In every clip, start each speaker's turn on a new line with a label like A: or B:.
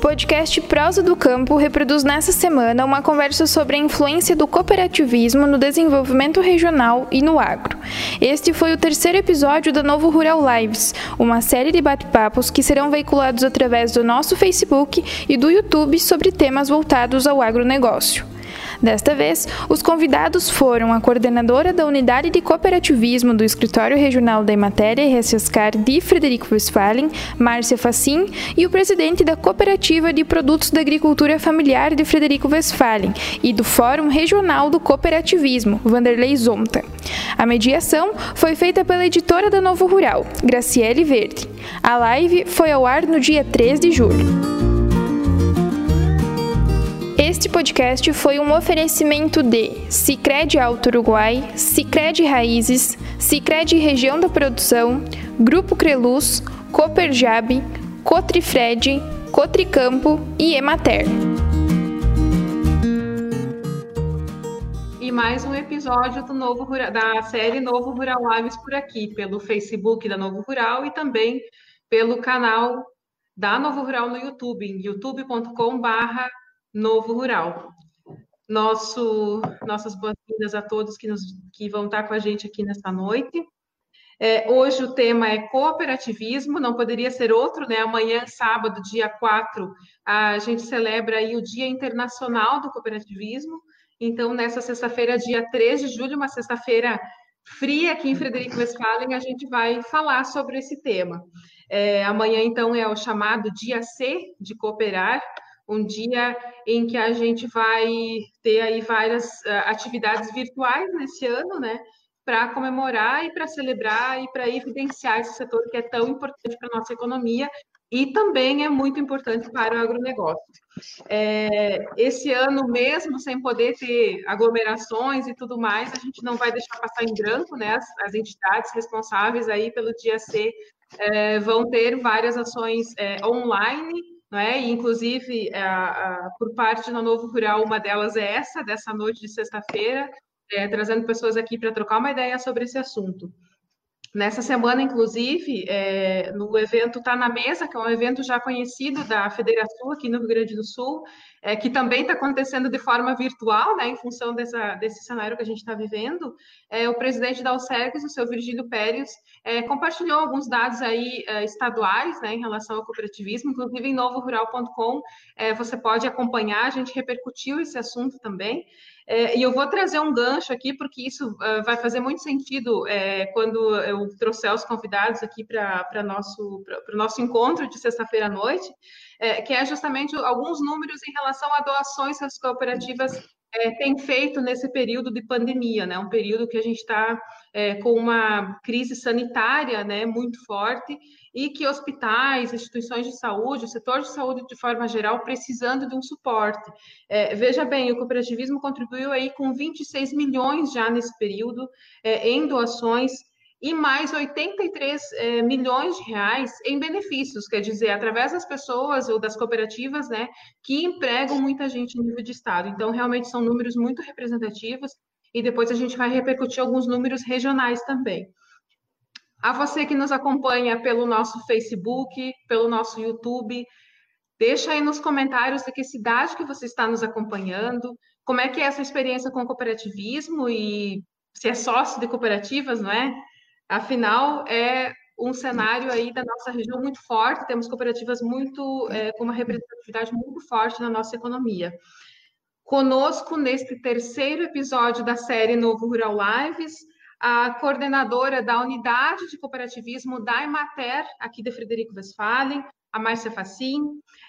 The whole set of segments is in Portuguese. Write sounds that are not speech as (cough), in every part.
A: podcast Prosa do Campo reproduz nessa semana uma conversa sobre a influência do cooperativismo no desenvolvimento regional e no agro. Este foi o terceiro episódio da Novo Rural Lives, uma série de bate-papos que serão veiculados através do nosso Facebook e do YouTube sobre temas voltados ao agronegócio. Desta vez, os convidados foram a coordenadora da Unidade de Cooperativismo do Escritório Regional da Imatéria e Ressescar de Frederico Westphalen, Márcia Facim, e o presidente da Cooperativa de Produtos da Agricultura Familiar de Frederico Westphalen e do Fórum Regional do Cooperativismo, Vanderlei Zonta. A mediação foi feita pela editora da Novo Rural, Graciele Verde. A live foi ao ar no dia 3 de julho. Este podcast foi um oferecimento de Sicredi Alto Uruguai, Sicredi Raízes, Sicredi Região da Produção, Grupo Creluz, Cooperjab, Cotrifred, Cotricampo e Emater.
B: E mais um episódio do novo da série Novo Rural Lives por aqui, pelo Facebook da Novo Rural e também pelo canal da Novo Rural no YouTube, youtube.com/barra Novo Rural. Nosso, nossas boas-vindas a todos que, nos, que vão estar com a gente aqui nesta noite. É, hoje o tema é cooperativismo, não poderia ser outro, né? Amanhã, sábado, dia 4, a gente celebra aí o Dia Internacional do Cooperativismo. Então, nessa sexta-feira, dia 3 de julho, uma sexta-feira fria aqui em Frederico Westphalen, a gente vai falar sobre esse tema. É, amanhã, então, é o chamado Dia C de Cooperar, um dia em que a gente vai ter aí várias uh, atividades virtuais nesse ano, né? Para comemorar e para celebrar e para evidenciar esse setor que é tão importante para a nossa economia e também é muito importante para o agronegócio. É, esse ano mesmo, sem poder ter aglomerações e tudo mais, a gente não vai deixar passar em branco, né? As, as entidades responsáveis aí pelo dia C é, vão ter várias ações é, online né? E, inclusive, a, a, por parte do Novo Rural, uma delas é essa, dessa noite de sexta-feira, é, trazendo pessoas aqui para trocar uma ideia sobre esse assunto. Nessa semana, inclusive, é, no evento Tá na Mesa, que é um evento já conhecido da Federação aqui no Rio Grande do Sul, é, que também está acontecendo de forma virtual, né, em função dessa, desse cenário que a gente está vivendo, é, o presidente da Alcergues, o seu Virgílio Pérez, é, compartilhou alguns dados aí é, estaduais né, em relação ao cooperativismo, inclusive em novorural.com é, você pode acompanhar, a gente repercutiu esse assunto também. É, e eu vou trazer um gancho aqui, porque isso uh, vai fazer muito sentido é, quando eu trouxer os convidados aqui para o nosso, nosso encontro de sexta-feira à noite, é, que é justamente alguns números em relação a doações que as cooperativas é, têm feito nesse período de pandemia, né? Um período que a gente está é, com uma crise sanitária né, muito forte e que hospitais, instituições de saúde, o setor de saúde de forma geral, precisando de um suporte. É, veja bem, o cooperativismo contribuiu aí com 26 milhões já nesse período é, em doações e mais 83 é, milhões de reais em benefícios, quer dizer, através das pessoas ou das cooperativas, né, que empregam muita gente em nível de estado. Então, realmente são números muito representativos e depois a gente vai repercutir alguns números regionais também. A você que nos acompanha pelo nosso Facebook, pelo nosso YouTube, deixa aí nos comentários de que cidade que você está nos acompanhando, como é que é essa experiência com o cooperativismo e se é sócio de cooperativas, não é? Afinal, é um cenário aí da nossa região muito forte, temos cooperativas muito é, com uma representatividade muito forte na nossa economia. Conosco neste terceiro episódio da série Novo Rural Lives, a coordenadora da unidade de cooperativismo da Emater, aqui de Frederico Westphalen, a Márcia Facim,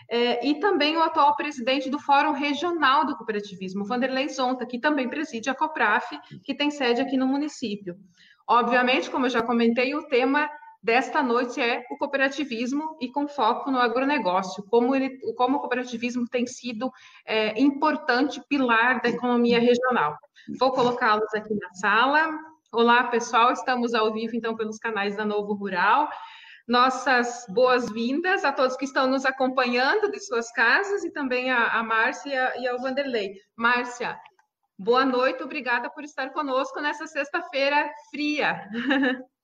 B: é, e também o atual presidente do Fórum Regional do Cooperativismo, Vanderlei Zonta, que também preside a COPRAF, que tem sede aqui no município. Obviamente, como eu já comentei, o tema desta noite é o cooperativismo e com foco no agronegócio, como, ele, como o cooperativismo tem sido é, importante pilar da economia regional. Vou colocá-los aqui na sala. Olá, pessoal, estamos ao vivo, então, pelos canais da Novo Rural. Nossas boas-vindas a todos que estão nos acompanhando de suas casas e também a, a Márcia e ao Vanderlei. Márcia, boa noite, obrigada por estar conosco nessa sexta-feira fria. (laughs)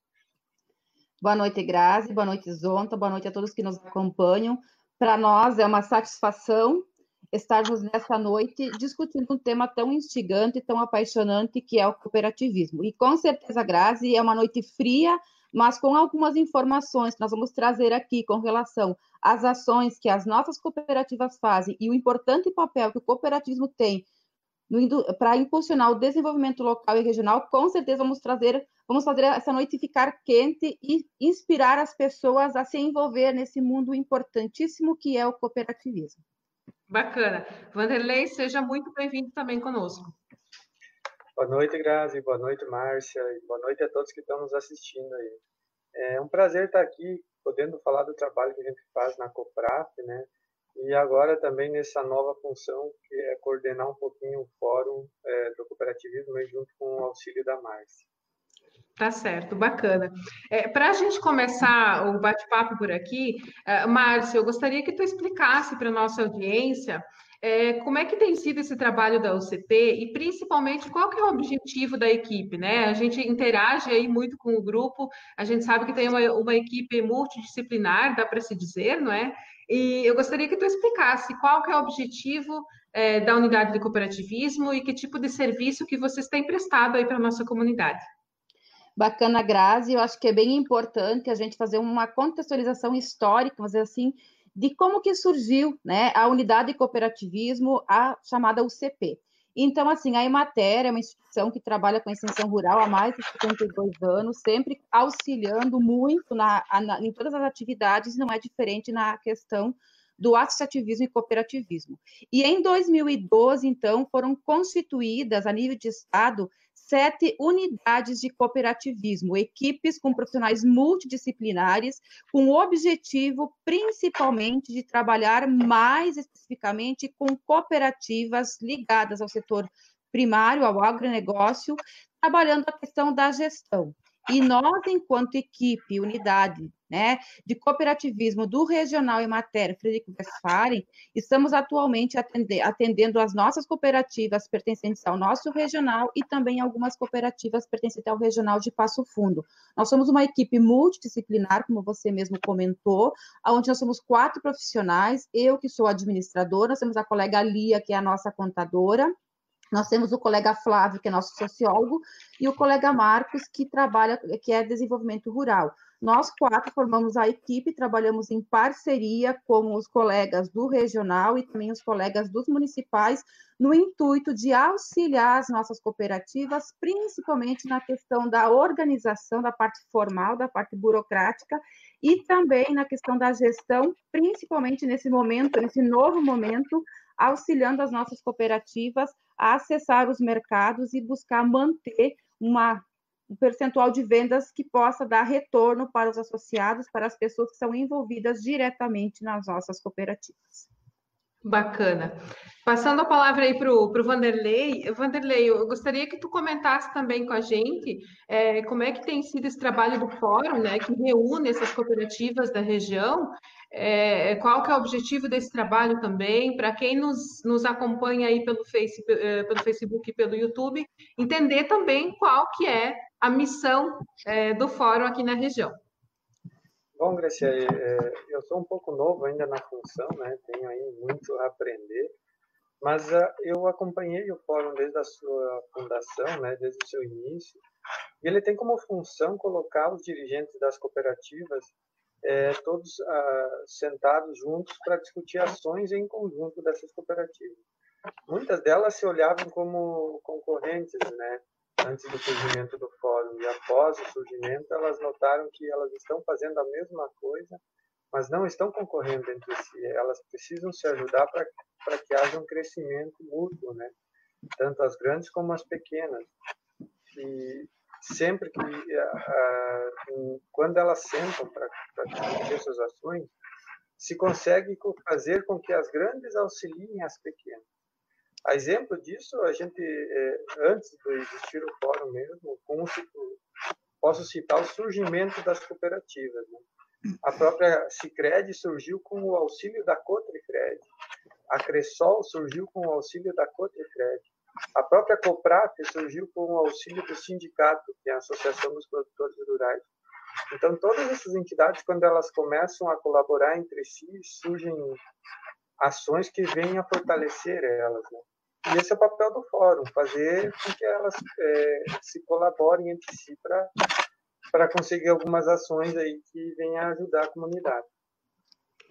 C: Boa noite, Grazi, boa noite, Zonta, boa noite a todos que nos acompanham. Para nós é uma satisfação estarmos nessa noite discutindo um tema tão instigante, tão apaixonante que é o cooperativismo. E com certeza, Grazi, é uma noite fria, mas com algumas informações que nós vamos trazer aqui com relação às ações que as nossas cooperativas fazem e o importante papel que o cooperativismo tem para impulsionar o desenvolvimento local e regional, com certeza vamos trazer, vamos fazer essa noite ficar quente e inspirar as pessoas a se envolver nesse mundo importantíssimo que é o cooperativismo.
B: Bacana. Vanderlei, seja muito bem-vindo também conosco.
D: Boa noite, Grazi. Boa noite, Márcia. E boa noite a todos que estão nos assistindo aí. É um prazer estar aqui, podendo falar do trabalho que a gente faz na Copraf, né? E agora também nessa nova função, que é coordenar um pouquinho o fórum é, do cooperativismo junto com o auxílio da Márcia.
B: Tá certo, bacana. É, Para a gente começar o bate-papo por aqui, uh, eu gostaria que tu explicasse para a nossa audiência é, como é que tem sido esse trabalho da UCP e principalmente qual que é o objetivo da equipe, né? A gente interage aí muito com o grupo, a gente sabe que tem uma, uma equipe multidisciplinar, dá para se dizer, não é? E eu gostaria que tu explicasse qual que é o objetivo é, da unidade de cooperativismo e que tipo de serviço que vocês têm prestado aí para a nossa comunidade.
C: Bacana, Grazi, eu acho que é bem importante a gente fazer uma contextualização histórica, vamos dizer assim, de como que surgiu né, a unidade de cooperativismo, a chamada UCP. Então, assim, a Emater é uma instituição que trabalha com a extensão rural há mais de 52 anos, sempre auxiliando muito na, na, em todas as atividades, não é diferente na questão do associativismo e cooperativismo. E em 2012, então, foram constituídas, a nível de Estado, sete unidades de cooperativismo, equipes com profissionais multidisciplinares, com o objetivo principalmente de trabalhar mais especificamente com cooperativas ligadas ao setor primário, ao agronegócio, trabalhando a questão da gestão. E nós, enquanto equipe, unidade né, de cooperativismo do Regional em Matéria Frederico Westphalen, estamos atualmente atendendo as nossas cooperativas pertencentes ao nosso regional e também algumas cooperativas pertencentes ao regional de Passo Fundo. Nós somos uma equipe multidisciplinar, como você mesmo comentou, onde nós somos quatro profissionais, eu que sou administradora, nós temos a colega Lia, que é a nossa contadora, nós temos o colega Flávio, que é nosso sociólogo, e o colega Marcos, que trabalha, que é desenvolvimento rural. Nós quatro formamos a equipe, trabalhamos em parceria com os colegas do regional e também os colegas dos municipais, no intuito de auxiliar as nossas cooperativas, principalmente na questão da organização, da parte formal, da parte burocrática, e também na questão da gestão, principalmente nesse momento, nesse novo momento, auxiliando as nossas cooperativas a acessar os mercados e buscar manter uma, um percentual de vendas que possa dar retorno para os associados, para as pessoas que são envolvidas diretamente nas nossas cooperativas.
B: Bacana. Passando a palavra aí para o Vanderlei. Vanderlei, eu gostaria que tu comentasse também com a gente é, como é que tem sido esse trabalho do fórum, né, que reúne essas cooperativas da região, é, qual que é o objetivo desse trabalho também, para quem nos, nos acompanha aí pelo, face, é, pelo Facebook e pelo YouTube, entender também qual que é a missão é, do fórum aqui na região.
D: Bom, Gracia, é, eu sou um pouco novo ainda na função, né? Tenho aí muito a aprender, mas uh, eu acompanhei o fórum desde a sua fundação, né? Desde o seu início, e ele tem como função colocar os dirigentes das cooperativas é, todos uh, sentados juntos para discutir ações em conjunto dessas cooperativas. Muitas delas se olhavam como concorrentes, né? Antes do surgimento do fórum e após o surgimento, elas notaram que elas estão fazendo a mesma coisa, mas não estão concorrendo entre si. Elas precisam se ajudar para que haja um crescimento mútuo, né? Tanto as grandes como as pequenas. E sempre que, quando elas sentam para discutir essas ações, se consegue fazer com que as grandes auxiliem as pequenas. A exemplo disso, a gente, é, antes de existir o fórum mesmo, posso citar o surgimento das cooperativas. Né? A própria Cicred surgiu com o auxílio da Cotricred. A Cressol surgiu com o auxílio da Cotricred. A própria Copraf surgiu com o auxílio do sindicato, que é a Associação dos Produtores Rurais. Então, todas essas entidades, quando elas começam a colaborar entre si, surgem ações que vêm a fortalecer elas. Né? E esse é o papel do fórum, fazer com que elas é, se colaborem entre si para conseguir algumas ações aí que venham ajudar a comunidade.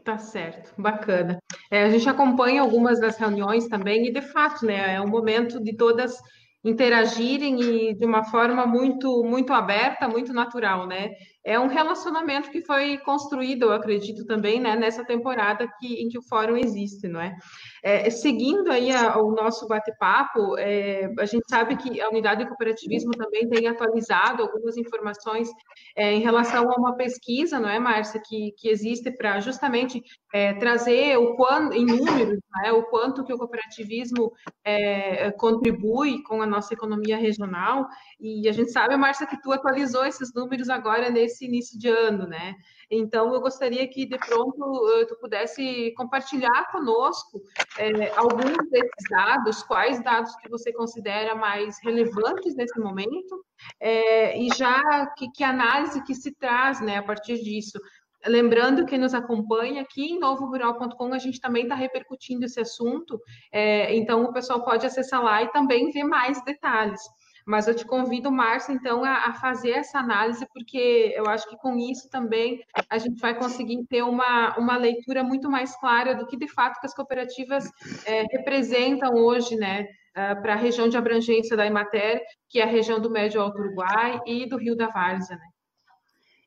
B: Tá certo, bacana. É, a gente acompanha algumas das reuniões também, e de fato, né, é um momento de todas interagirem e de uma forma muito muito aberta, muito natural, né? É um relacionamento que foi construído, eu acredito também, né, nessa temporada que, em que o fórum existe, não é? é seguindo aí a, o nosso bate-papo, é, a gente sabe que a unidade de cooperativismo também tem atualizado algumas informações é, em relação a uma pesquisa, não é, Márcia, que, que existe para justamente é, trazer o quanto, em números, é, o quanto que o cooperativismo é, contribui com a nossa economia regional. E a gente sabe, Márcia, que tu atualizou esses números agora nesse início de ano, né? Então, eu gostaria que, de pronto, eh, tu pudesse compartilhar conosco é, alguns desses dados, quais dados que você considera mais relevantes nesse momento, é, e já que, que análise que se traz né, a partir disso. Lembrando que nos acompanha aqui em novorural.com, a gente também está repercutindo esse assunto, é, então o pessoal pode acessar lá e também ver mais detalhes. Mas eu te convido, Márcia, então, a, a, fazer essa análise, porque eu acho que com isso também a gente vai conseguir ter uma, uma leitura muito mais clara do que de fato que as cooperativas é, representam hoje, né? Uh, para a região de abrangência da Imater, que é a região do Médio Alto Uruguai e do Rio da Várzea, né?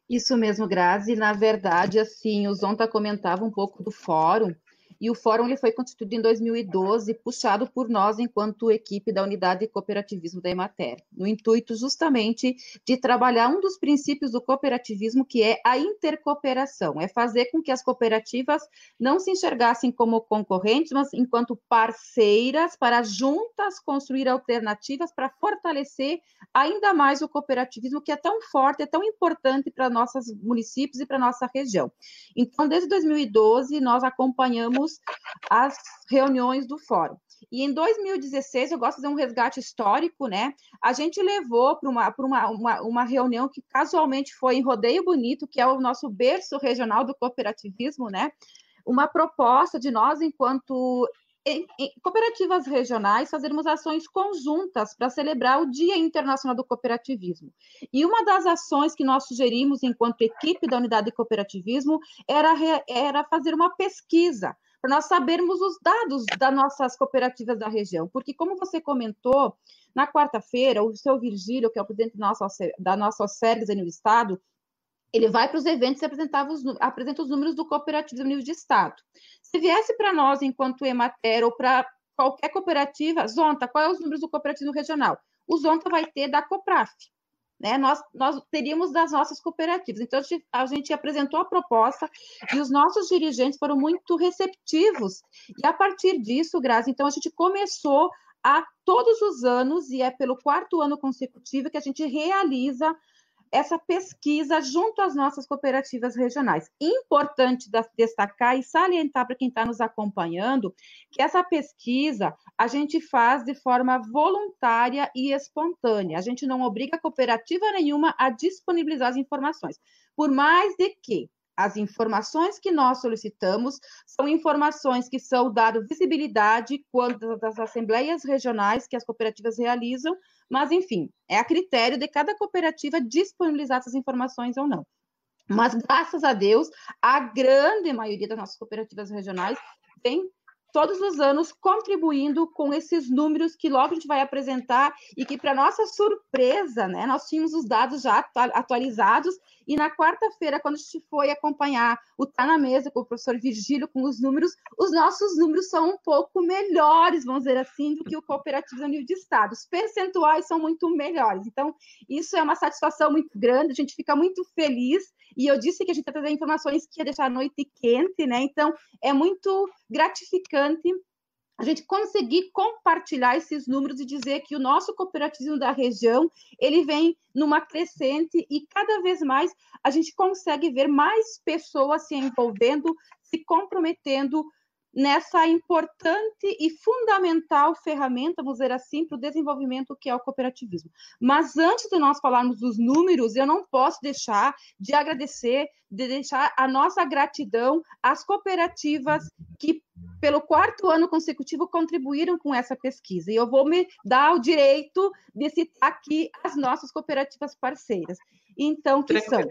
C: Isso mesmo, Grazi. Na verdade, assim, o Zonta comentava um pouco do fórum, e o fórum ele foi constituído em 2012, puxado por nós enquanto equipe da unidade de cooperativismo da Emater, no intuito justamente de trabalhar um dos princípios do cooperativismo, que é a intercooperação, é fazer com que as cooperativas não se enxergassem como concorrentes, mas enquanto parceiras para juntas construir alternativas para fortalecer ainda mais o cooperativismo que é tão forte, é tão importante para nossos municípios e para nossa região. Então, desde 2012 nós acompanhamos as reuniões do fórum. E em 2016, eu gosto de fazer um resgate histórico, né? A gente levou para uma, uma, uma, uma, reunião que casualmente foi em Rodeio Bonito, que é o nosso berço regional do cooperativismo, né? Uma proposta de nós, enquanto em, em cooperativas regionais, fazermos ações conjuntas para celebrar o Dia Internacional do Cooperativismo. E uma das ações que nós sugerimos, enquanto equipe da unidade de cooperativismo, era, era fazer uma pesquisa para nós sabermos os dados das nossas cooperativas da região. Porque, como você comentou, na quarta-feira, o seu Virgílio, que é o presidente da nossa OSERGS no Estado, ele vai para os eventos e os, apresenta os números do cooperativismo no nível de Estado. Se viesse para nós, enquanto Emater, ou para qualquer cooperativa, Zonta, quais são os números do cooperativismo regional? O Zonta vai ter da Copraf né, nós, nós teríamos das nossas cooperativas. Então, a gente, apresentou a proposta e os nossos dirigentes foram muito receptivos. E a partir disso, Grazi, então a gente começou a todos os anos, e é pelo quarto ano consecutivo que a gente realiza essa pesquisa junto às nossas cooperativas regionais. Importante destacar e salientar para quem está nos acompanhando que essa pesquisa a gente faz de forma voluntária e espontânea. A gente não obriga a cooperativa nenhuma a disponibilizar as informações. Por mais de que as informações que nós solicitamos são informações que são dado visibilidade quando das assembleias regionais que as cooperativas realizam, mas enfim, é a critério de cada cooperativa disponibilizar essas informações ou não. Mas graças a Deus, a grande maioria das nossas cooperativas regionais tem todos os anos contribuindo com esses números que logo a gente vai apresentar e que, para nossa surpresa, né, nós tínhamos os dados já atualizados e na quarta-feira, quando a gente foi acompanhar o Tá na Mesa com o professor Virgílio, com os números, os nossos números são um pouco melhores, vamos dizer assim, do que o cooperativo a nível de Estado. Os percentuais são muito melhores. Então, isso é uma satisfação muito grande, a gente fica muito feliz. E eu disse que a gente ia trazer informações que ia deixar a noite quente, né? Então, é muito gratificante a gente conseguir compartilhar esses números e dizer que o nosso cooperativismo da região, ele vem numa crescente e cada vez mais a gente consegue ver mais pessoas se envolvendo, se comprometendo nessa importante e fundamental ferramenta, vamos dizer assim, para o desenvolvimento que é o cooperativismo. Mas antes de nós falarmos dos números, eu não posso deixar de agradecer, de deixar a nossa gratidão às cooperativas que, pelo quarto ano consecutivo, contribuíram com essa pesquisa. E eu vou me dar o direito de citar aqui as nossas cooperativas parceiras. Então, que são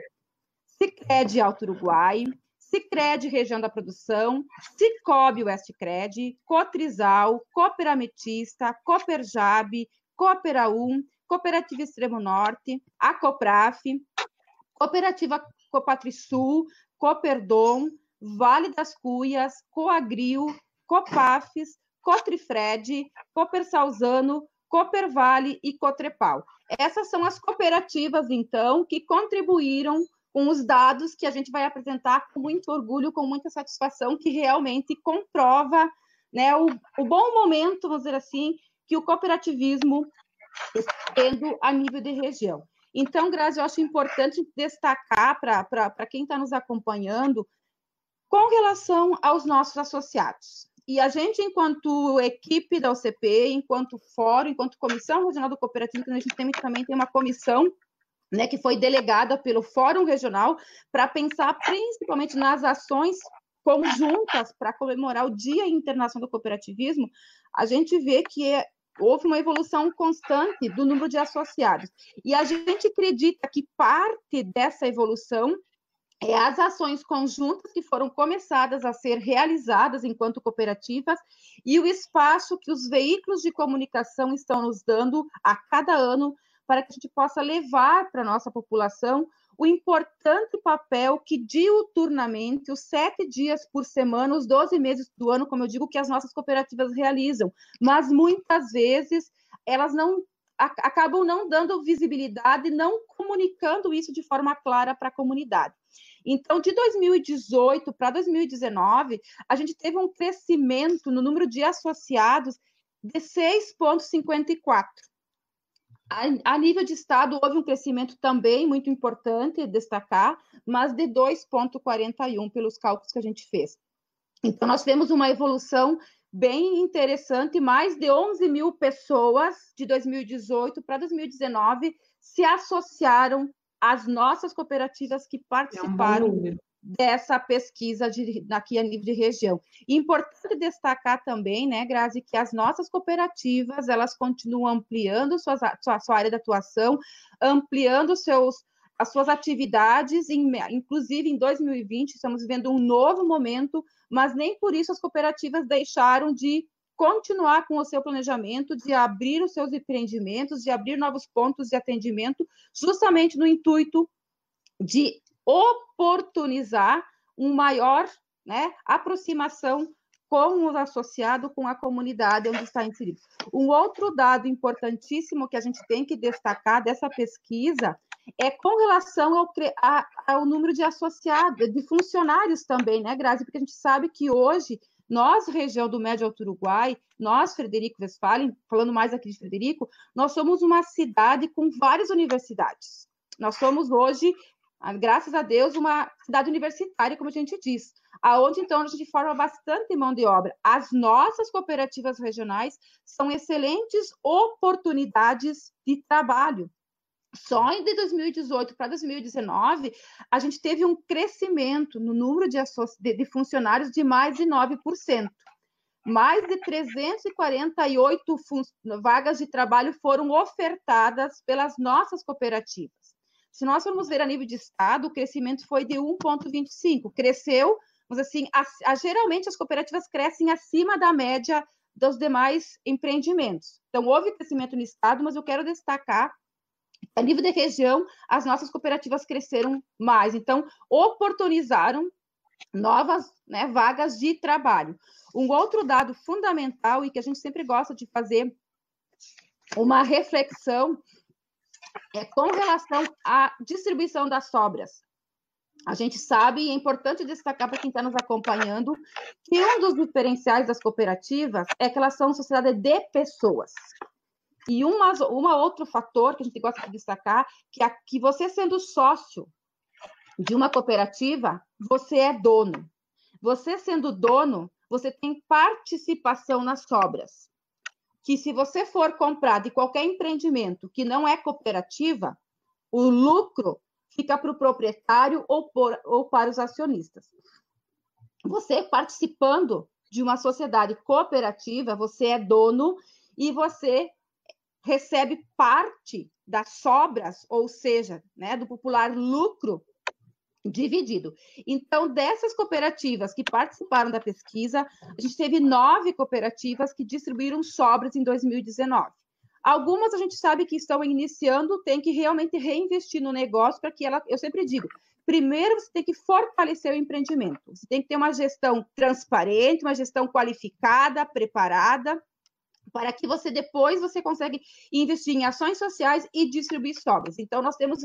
C: Cicred Alto Uruguai, Cicred Região da Produção, Cicobi Westcred, Cotrizal, Cooperametista, Cooperjab, Cooperaum, Cooperativa Extremo Norte, a Copraf, Cooperativa Copatrisul, Cooperdom, Vale das Cuias, Coagril, Copafes, Cotrifred, Coopersalzano, Coopervale e Cotrepal. Essas são as cooperativas, então, que contribuíram com os dados que a gente vai apresentar com muito orgulho, com muita satisfação, que realmente comprova né, o, o bom momento, vamos dizer assim, que o cooperativismo está tendo a nível de região. Então, Grazi, eu acho importante destacar para quem está nos acompanhando com relação aos nossos associados. E a gente, enquanto equipe da UCP, enquanto fórum, enquanto comissão regional do cooperativismo, a gente tem, também tem uma comissão né, que foi delegada pelo Fórum Regional para pensar principalmente nas ações conjuntas para comemorar o Dia Internacional do Cooperativismo, a gente vê que é, houve uma evolução constante do número de associados. E a gente acredita que parte dessa evolução é as ações conjuntas que foram começadas a ser realizadas enquanto cooperativas e o espaço que os veículos de comunicação estão nos dando a cada ano para que a gente possa levar para a nossa população o importante papel que diuturnamente, os sete dias por semana, os 12 meses do ano, como eu digo, que as nossas cooperativas realizam. Mas muitas vezes elas não acabam não dando visibilidade, não comunicando isso de forma clara para a comunidade. Então, de 2018 para 2019, a gente teve um crescimento no número de associados de 6,54. A, nível de Estado, houve um crescimento também muito importante, destacar, mas de 2,41 pelos cálculos que a gente fez. Então, nós temos uma evolução bem interessante, mais de 11 mil pessoas de 2018 para 2019 se associaram às nossas cooperativas que participaram é um dessa pesquisa de, a nível de região. importante destacar também, né, Grazi, que as nossas cooperativas, elas continuam ampliando suas, sua, sua área de atuação, ampliando seus, as suas atividades, inclusive em 2020, estamos vivendo um novo momento, mas nem por isso as cooperativas deixaram de continuar com o seu planejamento, de abrir os seus empreendimentos, de abrir novos pontos de atendimento, justamente no intuito de oportunizar um maior né, aproximação com o associado, com a comunidade onde está inserido. Um outro dado importantíssimo que a gente tem que destacar dessa pesquisa é com relação ao, a, ao número de associados, de funcionários também, né, Grazi? Porque a gente sabe que hoje, nós, região do Médio Alto Uruguai, nós, Frederico Westphalen, falando mais aqui de Frederico, nós somos uma cidade com várias universidades. Nós somos hoje graças a Deus, uma cidade universitária, como a gente diz, aonde então a gente forma bastante mão de obra. As nossas cooperativas regionais são excelentes oportunidades de trabalho. Só de 2018 para 2019, a gente teve um crescimento no número de, de, de funcionários de mais de 9%. Mais de 348 vagas de trabalho foram ofertadas pelas nossas cooperativas. Se nós formos ver a nível de estado, o crescimento foi de 1,25. Cresceu, mas assim, a, a, geralmente as cooperativas crescem acima da média dos demais empreendimentos. Então, houve crescimento no estado, mas eu quero destacar a nível de região, as nossas cooperativas cresceram mais. Então, oportunizaram novas né, vagas de trabalho. Um outro dado fundamental e que a gente sempre gosta de fazer uma reflexão é com relação à distribuição das sobras. A gente sabe, e é importante destacar para quem está nos acompanhando, que um dos diferenciais das cooperativas é que elas são sociedade de pessoas. E uma, uma outro fator que a gente gosta de destacar, que é que você sendo sócio de uma cooperativa, você é dono. Você sendo dono, você tem participação nas sobras. Que se você for comprar de qualquer empreendimento que não é cooperativa, o lucro fica para o proprietário ou, por, ou para os acionistas. Você participando de uma sociedade cooperativa, você é dono e você recebe parte das sobras, ou seja, né, do popular lucro dividido. Então, dessas cooperativas que participaram da pesquisa, a gente teve nove cooperativas que distribuíram sobras em 2019. Algumas a gente sabe que estão iniciando, tem que realmente reinvestir no negócio para que ela, eu sempre digo, primeiro você tem que fortalecer o empreendimento. Você tem que ter uma gestão transparente, uma gestão qualificada, preparada, para que você depois você consegue investir em ações sociais e distribuir sobras. Então nós temos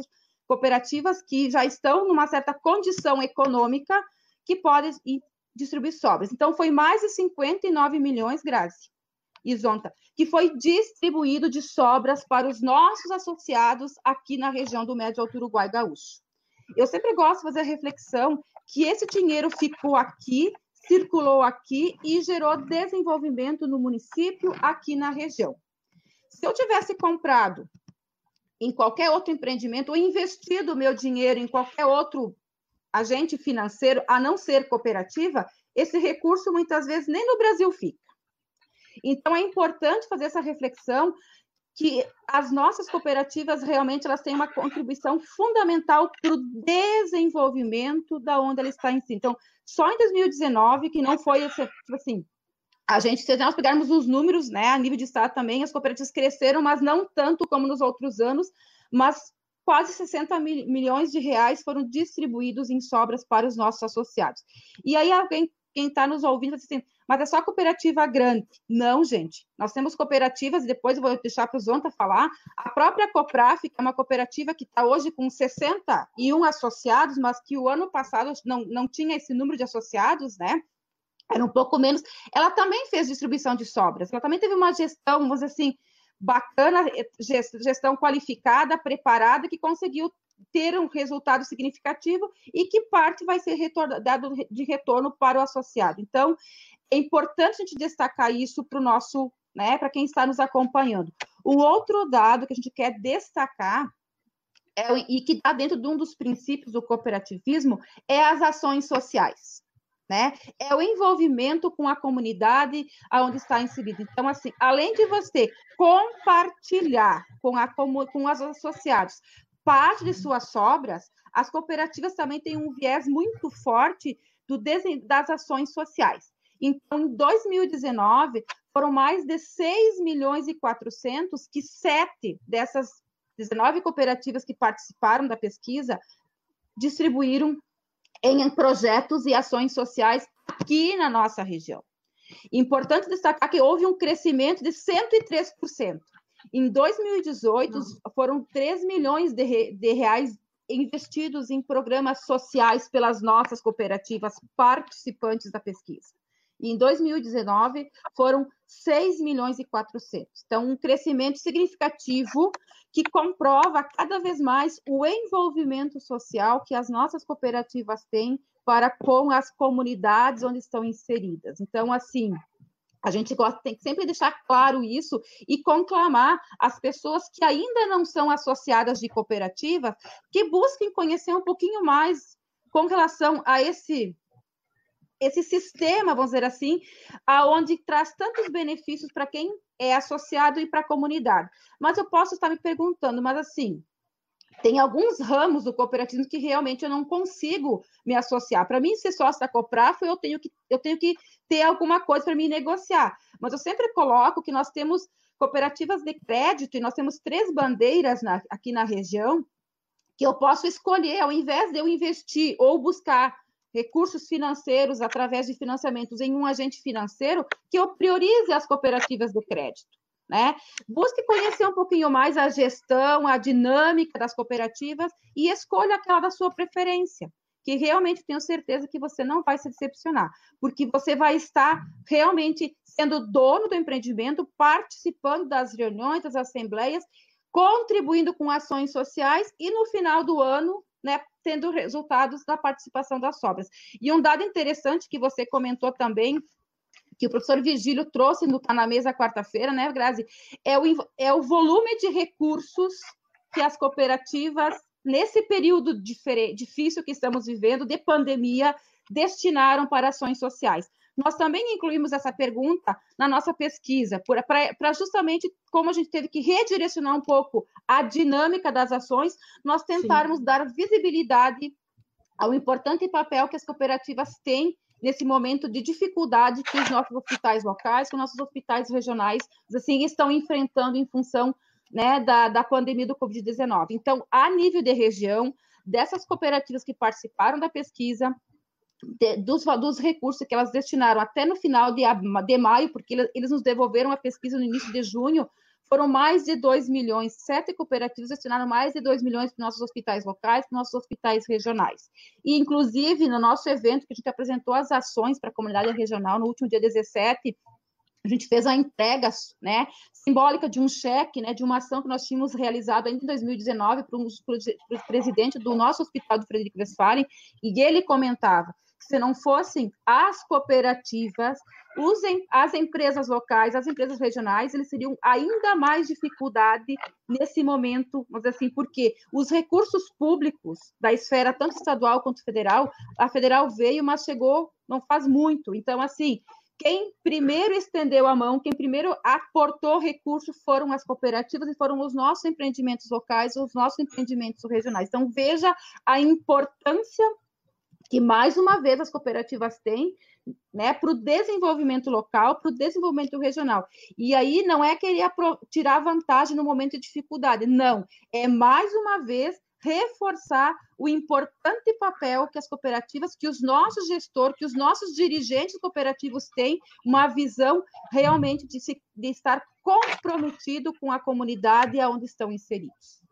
C: cooperativas que já estão numa certa condição econômica que podem distribuir sobras. Então foi mais de 59 milhões, Grazi, Isonta, que foi distribuído de sobras para os nossos associados aqui na região do Médio Alto Uruguai Gaúcho. Eu sempre gosto de fazer a reflexão que esse dinheiro ficou aqui, circulou aqui e gerou desenvolvimento no município, aqui na região. Se eu tivesse comprado em qualquer outro empreendimento ou investido meu dinheiro em qualquer outro agente financeiro, a não ser cooperativa, esse recurso muitas vezes nem no Brasil fica. Então, é importante fazer essa reflexão que as nossas cooperativas realmente elas têm uma contribuição fundamental para o desenvolvimento da onde ela está em si. Então, só em 2019, que não foi tipo assim, a gente, se nós pegarmos os números, né, a nível de estado também, as cooperativas cresceram, mas não tanto como nos outros anos, mas quase 60 mil, milhões de reais foram distribuídos em sobras para os nossos associados. E aí alguém quem está nos ouvindo assim, mas é só cooperativa grande. Não, gente. Nós temos cooperativas, e depois eu vou deixar para o Zonta falar. A própria Copraf, que é uma cooperativa que está hoje com 61 associados, mas que o ano passado não, não tinha esse número de associados, né? Era um pouco menos. Ela também fez distribuição de sobras. Ela também teve uma gestão, vamos dizer assim, bacana, gestão qualificada, preparada, que conseguiu ter um resultado significativo e que parte vai ser dado de retorno para o associado. Então, é importante a gente destacar isso para o nosso, né, para quem está nos acompanhando. O outro dado que a gente quer destacar é, e que está dentro de um dos princípios do cooperativismo é as ações sociais. Né? É o envolvimento com a comunidade aonde está inserido. Então, assim, além de você compartilhar com, a, com os associados parte de suas sobras, as cooperativas também têm um viés muito forte do, das ações sociais. Então, em 2019, foram mais de 6 milhões e 400 que sete dessas 19 cooperativas que participaram da pesquisa distribuíram em projetos e ações sociais aqui na nossa região. Importante destacar que houve um crescimento de 103%. Em 2018, foram 3 milhões de, re, de reais investidos em programas sociais pelas nossas cooperativas participantes da pesquisa. E em 2019 foram 6 milhões e 400. Então, um crescimento significativo que comprova cada vez mais o envolvimento social que as nossas cooperativas têm para com as comunidades onde estão inseridas. Então, assim, a gente gosta, tem que sempre deixar claro isso e conclamar as pessoas que ainda não são associadas de cooperativa que busquem conhecer um pouquinho mais com relação a esse esse sistema, vamos dizer assim, aonde traz tantos benefícios para quem é associado e para a comunidade. Mas eu posso estar me perguntando, mas assim, tem alguns ramos do cooperativismo que realmente eu não consigo me associar. Para mim, ser sócio da Copraf, eu tenho que, eu tenho que ter alguma coisa para me negociar. Mas eu sempre coloco que nós temos cooperativas de crédito e nós temos três bandeiras na, aqui na região que eu posso escolher, ao invés de eu investir ou buscar recursos financeiros através de financiamentos em um agente financeiro, que eu priorize as cooperativas de crédito né? Busque conhecer um pouquinho mais a gestão, a dinâmica das cooperativas e escolha aquela da sua preferência, que realmente tenho certeza que você não vai se decepcionar, porque você vai estar realmente sendo dono do empreendimento, participando das reuniões, das assembleias, contribuindo com ações sociais e no final do ano, né, tendo resultados da participação das sobras. E um dado interessante que você comentou também que o professor Virgílio trouxe no Tá na Mesa quarta-feira, né, Grazi? É o, é o volume de recursos que as cooperativas, nesse período difícil que estamos vivendo, de pandemia, destinaram para ações sociais. Nós também incluímos essa pergunta na nossa pesquisa, para justamente como a gente teve que redirecionar um pouco a dinâmica das ações, nós tentarmos Sim. dar visibilidade ao importante papel que as cooperativas têm nesse momento de dificuldade que os nossos hospitais locais, que os nossos hospitais regionais, assim, estão enfrentando em função né, da, da pandemia do Covid-19. Então, a nível de região, dessas cooperativas que participaram da pesquisa, de, dos, dos, recursos que elas destinaram até no final de, de maio, porque eles nos devolveram a pesquisa no início de junho, foram mais de 2 milhões, sete cooperativas destinaram mais de 2 milhões para nossos hospitais locais, para nossos hospitais regionais. E, inclusive, no nosso evento, que a gente apresentou as ações para a comunidade regional no último dia 17, a gente fez a entrega né, simbólica de um cheque, né, de uma ação que nós tínhamos realizado ainda em 2019 para o presidente do nosso hospital do Frederico Westphalen, e ele comentava se não fossem as cooperativas, os, as empresas locais, as empresas regionais, eles teriam ainda mais dificuldade nesse momento, mas assim, porque os recursos públicos da esfera, tanto estadual quanto federal, a federal veio, mas chegou não faz muito. Então, assim, quem primeiro estendeu a mão, quem primeiro aportou recursos foram as cooperativas e foram os nossos empreendimentos locais, os nossos empreendimentos regionais. Então, veja a importância que mais uma vez as cooperativas têm né, para o desenvolvimento local, para o desenvolvimento regional. E aí não é querer tirar vantagem no momento de dificuldade, não. É mais uma vez reforçar o importante papel que as cooperativas, que os nossos gestores, que os nossos dirigentes cooperativos têm, uma visão realmente de, se, de estar comprometido com a comunidade aonde estão inseridos.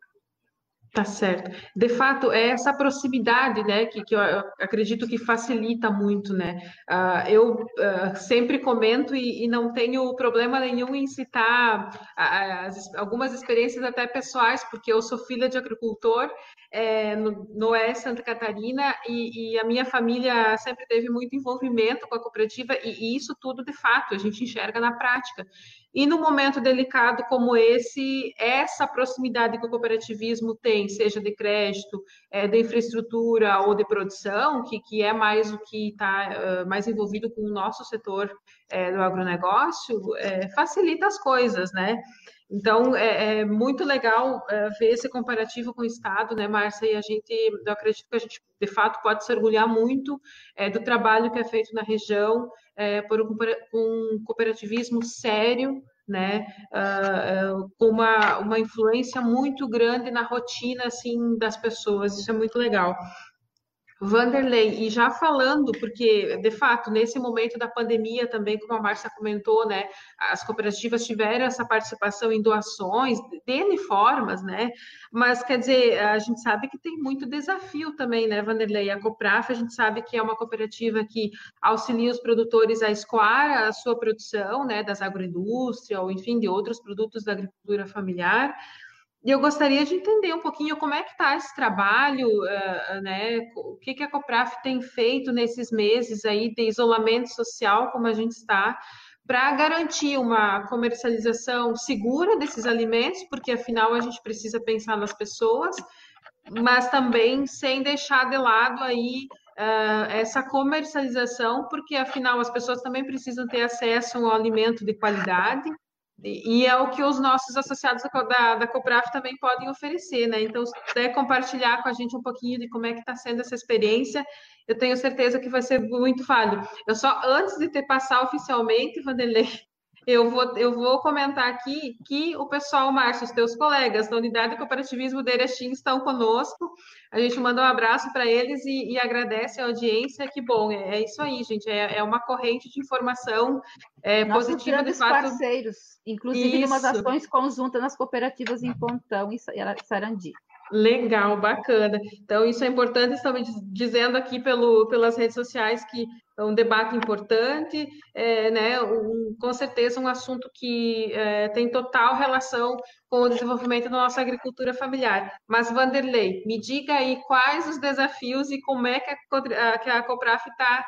B: Tá certo. De fato, é essa proximidade, né, que, que eu acredito que facilita muito, né? Uh, eu uh, sempre comento e, e, não tenho problema nenhum em citar as, algumas experiências até pessoais, porque eu sou filha de agricultor é, no, no Oeste Santa Catarina e, e, a minha família sempre teve muito envolvimento com a cooperativa e, e isso tudo, de fato, a gente enxerga na prática. E no momento delicado como esse, essa proximidade que o cooperativismo tem, seja de crédito, é, de infraestrutura ou de produção, que, que é mais o que está uh, mais envolvido com o nosso setor é, do agronegócio, é, facilita as coisas, né? Então, é, é muito legal é, ver esse comparativo com o Estado, né, Márcia? E a gente, eu acredito que a gente, de fato, pode se orgulhar muito é, do trabalho que é feito na região é, por um, um, cooperativismo sério, né, uh, uh, com uma, uma influência muito grande na rotina, assim, das pessoas. Isso é muito legal. Vanderlei, e já falando, porque de fato, nesse momento da pandemia também, como a Márcia comentou, né, as cooperativas tiveram essa participação em doações, de formas, né, mas quer dizer, a gente sabe que tem muito desafio também, né, Vanderlei? A Copraf, a gente sabe que é uma cooperativa que auxilia os produtores a escoar a sua produção, né, das agroindústrias, ou enfim, de outros produtos da agricultura familiar. E eu gostaria de entender um pouquinho como é que está esse trabalho, uh, né? O que, que a Copraf tem feito nesses meses aí de isolamento social, como a gente está, para garantir uma comercialização segura desses alimentos, porque afinal a gente precisa pensar nas pessoas, mas também sem deixar de lado aí uh, essa comercialização, porque afinal as pessoas também precisam ter acesso a um alimento de qualidade e é o que os nossos associados da, da Copraf também podem oferecer, né? Então, se puder compartilhar com a gente um pouquinho de como é que está sendo essa experiência, eu tenho certeza que vai ser muito válido. Eu só, antes de te passar oficialmente, Vanderlei, eu vou, eu vou comentar aqui que o pessoal, Márcio, os teus colegas da Unidade de Cooperativismo de Erechim estão conosco. A gente manda um abraço para eles e, e, agradece a audiência. Que bom, é, é isso aí, gente. É, é, uma corrente de informação é, positiva, de fato.
C: parceiros, inclusive em umas ações conjuntas nas cooperativas em Pontão e Sarandi.
B: Legal, bacana. Então, isso é importante, estamos dizendo aqui pelo, pelas redes sociais que é um debate importante, é, né, um, com certeza um assunto que é, tem total relação com o desenvolvimento da nossa agricultura familiar. Mas, Vanderlei, me diga aí quais os desafios e como é que a, que a Copraf está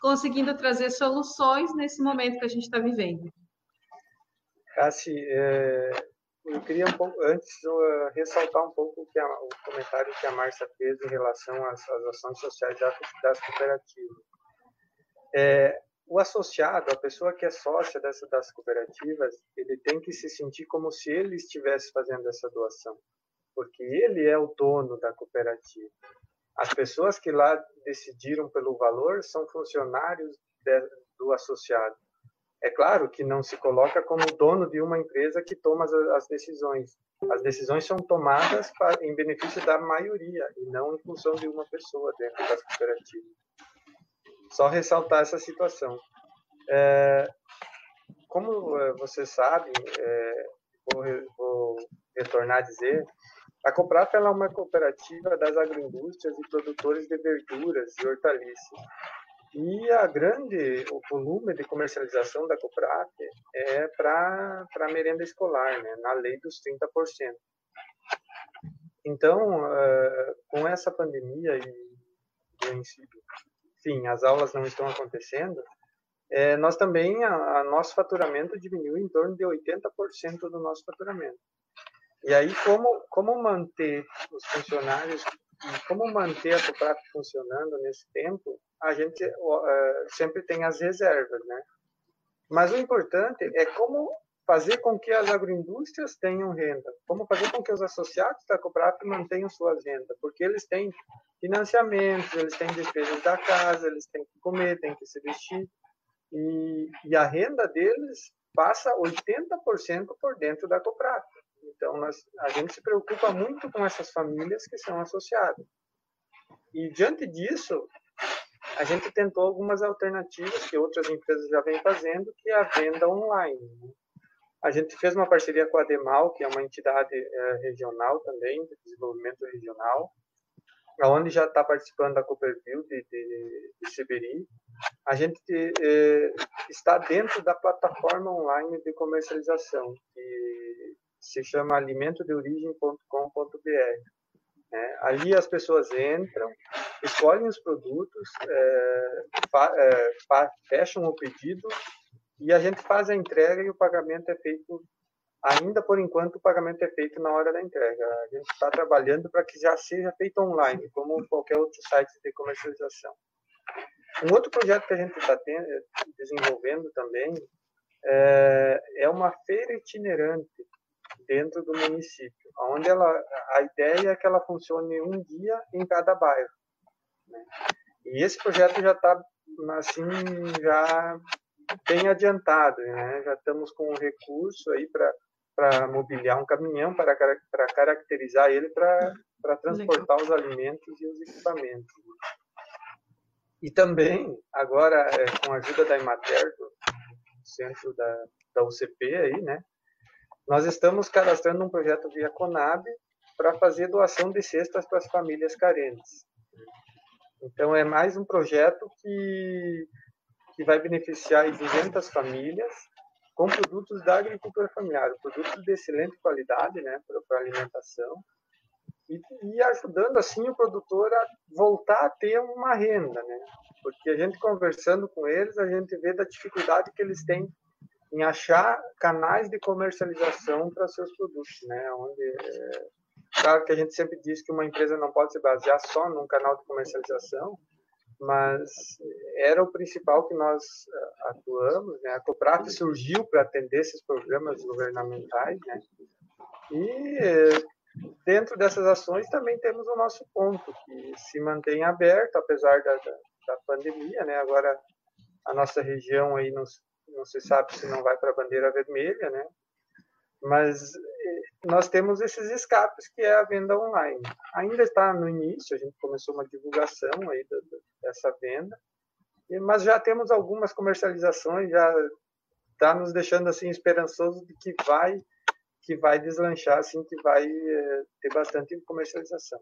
B: conseguindo trazer soluções nesse momento que a gente está vivendo.
D: Cassi, é, eu queria um pouco, antes uh, ressaltar um pouco que a, o comentário que a Márcia fez em relação às, às ações sociais das, das cooperativas. É, o associado, a pessoa que é sócia dessa, das cooperativas, ele tem que se sentir como se ele estivesse fazendo essa doação, porque ele é o dono da cooperativa. As pessoas que lá decidiram pelo valor são funcionários de, do associado. É claro que não se coloca como dono de uma empresa que toma as, as decisões. As decisões são tomadas para, em benefício da maioria e não em função de uma pessoa dentro das cooperativas. Só ressaltar essa situação. É, como é, você sabe, é, vou, vou, retornar a dizer, a Coprap é uma cooperativa das agroindústrias e produtores de verduras e hortaliças. E a grande, o volume de comercialização da Coprap é para a merenda escolar, né, na lei dos 30%. Então, uh, com essa pandemia e, enfim, as aulas não estão acontecendo, é, nós também, a, a, nosso faturamento diminuiu em torno de 80% do nosso faturamento. E aí, como, como manter os funcionários como manter a Coprap funcionando nesse tempo, a gente uh, sempre tem as reservas, né? Mas o importante é como fazer com que as agroindústrias tenham renda, como fazer com que os associados da Coprap mantenham suas rendas, porque eles têm financiamentos, eles têm despesas da casa, eles têm que comer, têm que se vestir, e, e a renda deles passa 80% por dentro da Coprap. Então, nós, a gente se preocupa muito com essas famílias que são associadas. E, diante disso, a gente tentou algumas alternativas que outras empresas já vêm fazendo, que é a venda online. Né? A gente fez uma parceria com a Demal, que é uma entidade é, regional também, de desenvolvimento regional, onde já está participando da Cooperville de, de, de. A gente é, está dentro da plataforma online de comercialização, que se chama alimentodeorigem.com.br. É, ali as pessoas entram, escolhem os produtos, é, fa, é, fa, fecham o pedido e a gente faz a entrega e o pagamento é feito, ainda por enquanto, o pagamento é feito na hora da entrega. A gente está trabalhando para que já seja feito online, como qualquer outro site de comercialização. Um outro projeto que a gente está desenvolvendo também é, é uma feira itinerante dentro do município, onde ela, a ideia é que ela funcione um dia em cada bairro. Né? E esse projeto já está assim já bem adiantado, né? Já estamos com um recurso aí para para mobiliar um caminhão para para caracterizar ele para para transportar Legal. os alimentos e os equipamentos. E também agora é, com a ajuda da Imater, do centro da da UCP aí, né? Nós estamos cadastrando um projeto via Conab para fazer doação de cestas para as famílias carentes. Então, é mais um projeto que, que vai beneficiar 200 famílias com produtos da agricultura familiar, produtos de excelente qualidade né, para alimentação, e, e, ajudando assim o produtor a voltar a ter uma renda, né? Porque a gente conversando com eles, a gente vê da dificuldade que eles têm em achar canais de comercialização para seus produtos, né? Onde é, claro que a gente sempre diz que uma empresa não pode se basear só num canal de comercialização, mas era o principal que nós é, atuamos, né? A Copraf surgiu para atender esses programas governamentais, né? E dentro dessas ações também temos o nosso ponto que se mantém aberto apesar da, da, da pandemia, né? Agora a nossa região aí nos não se sabe se não vai para a bandeira vermelha, né? Mas eh, nós temos esses escapes que é a venda online. Ainda está no início, a gente começou uma divulgação aí dessa venda, mas já temos algumas comercializações, já está nos deixando assim esperançoso de que vai que vai deslanchar, assim, que vai é, ter bastante comercialização.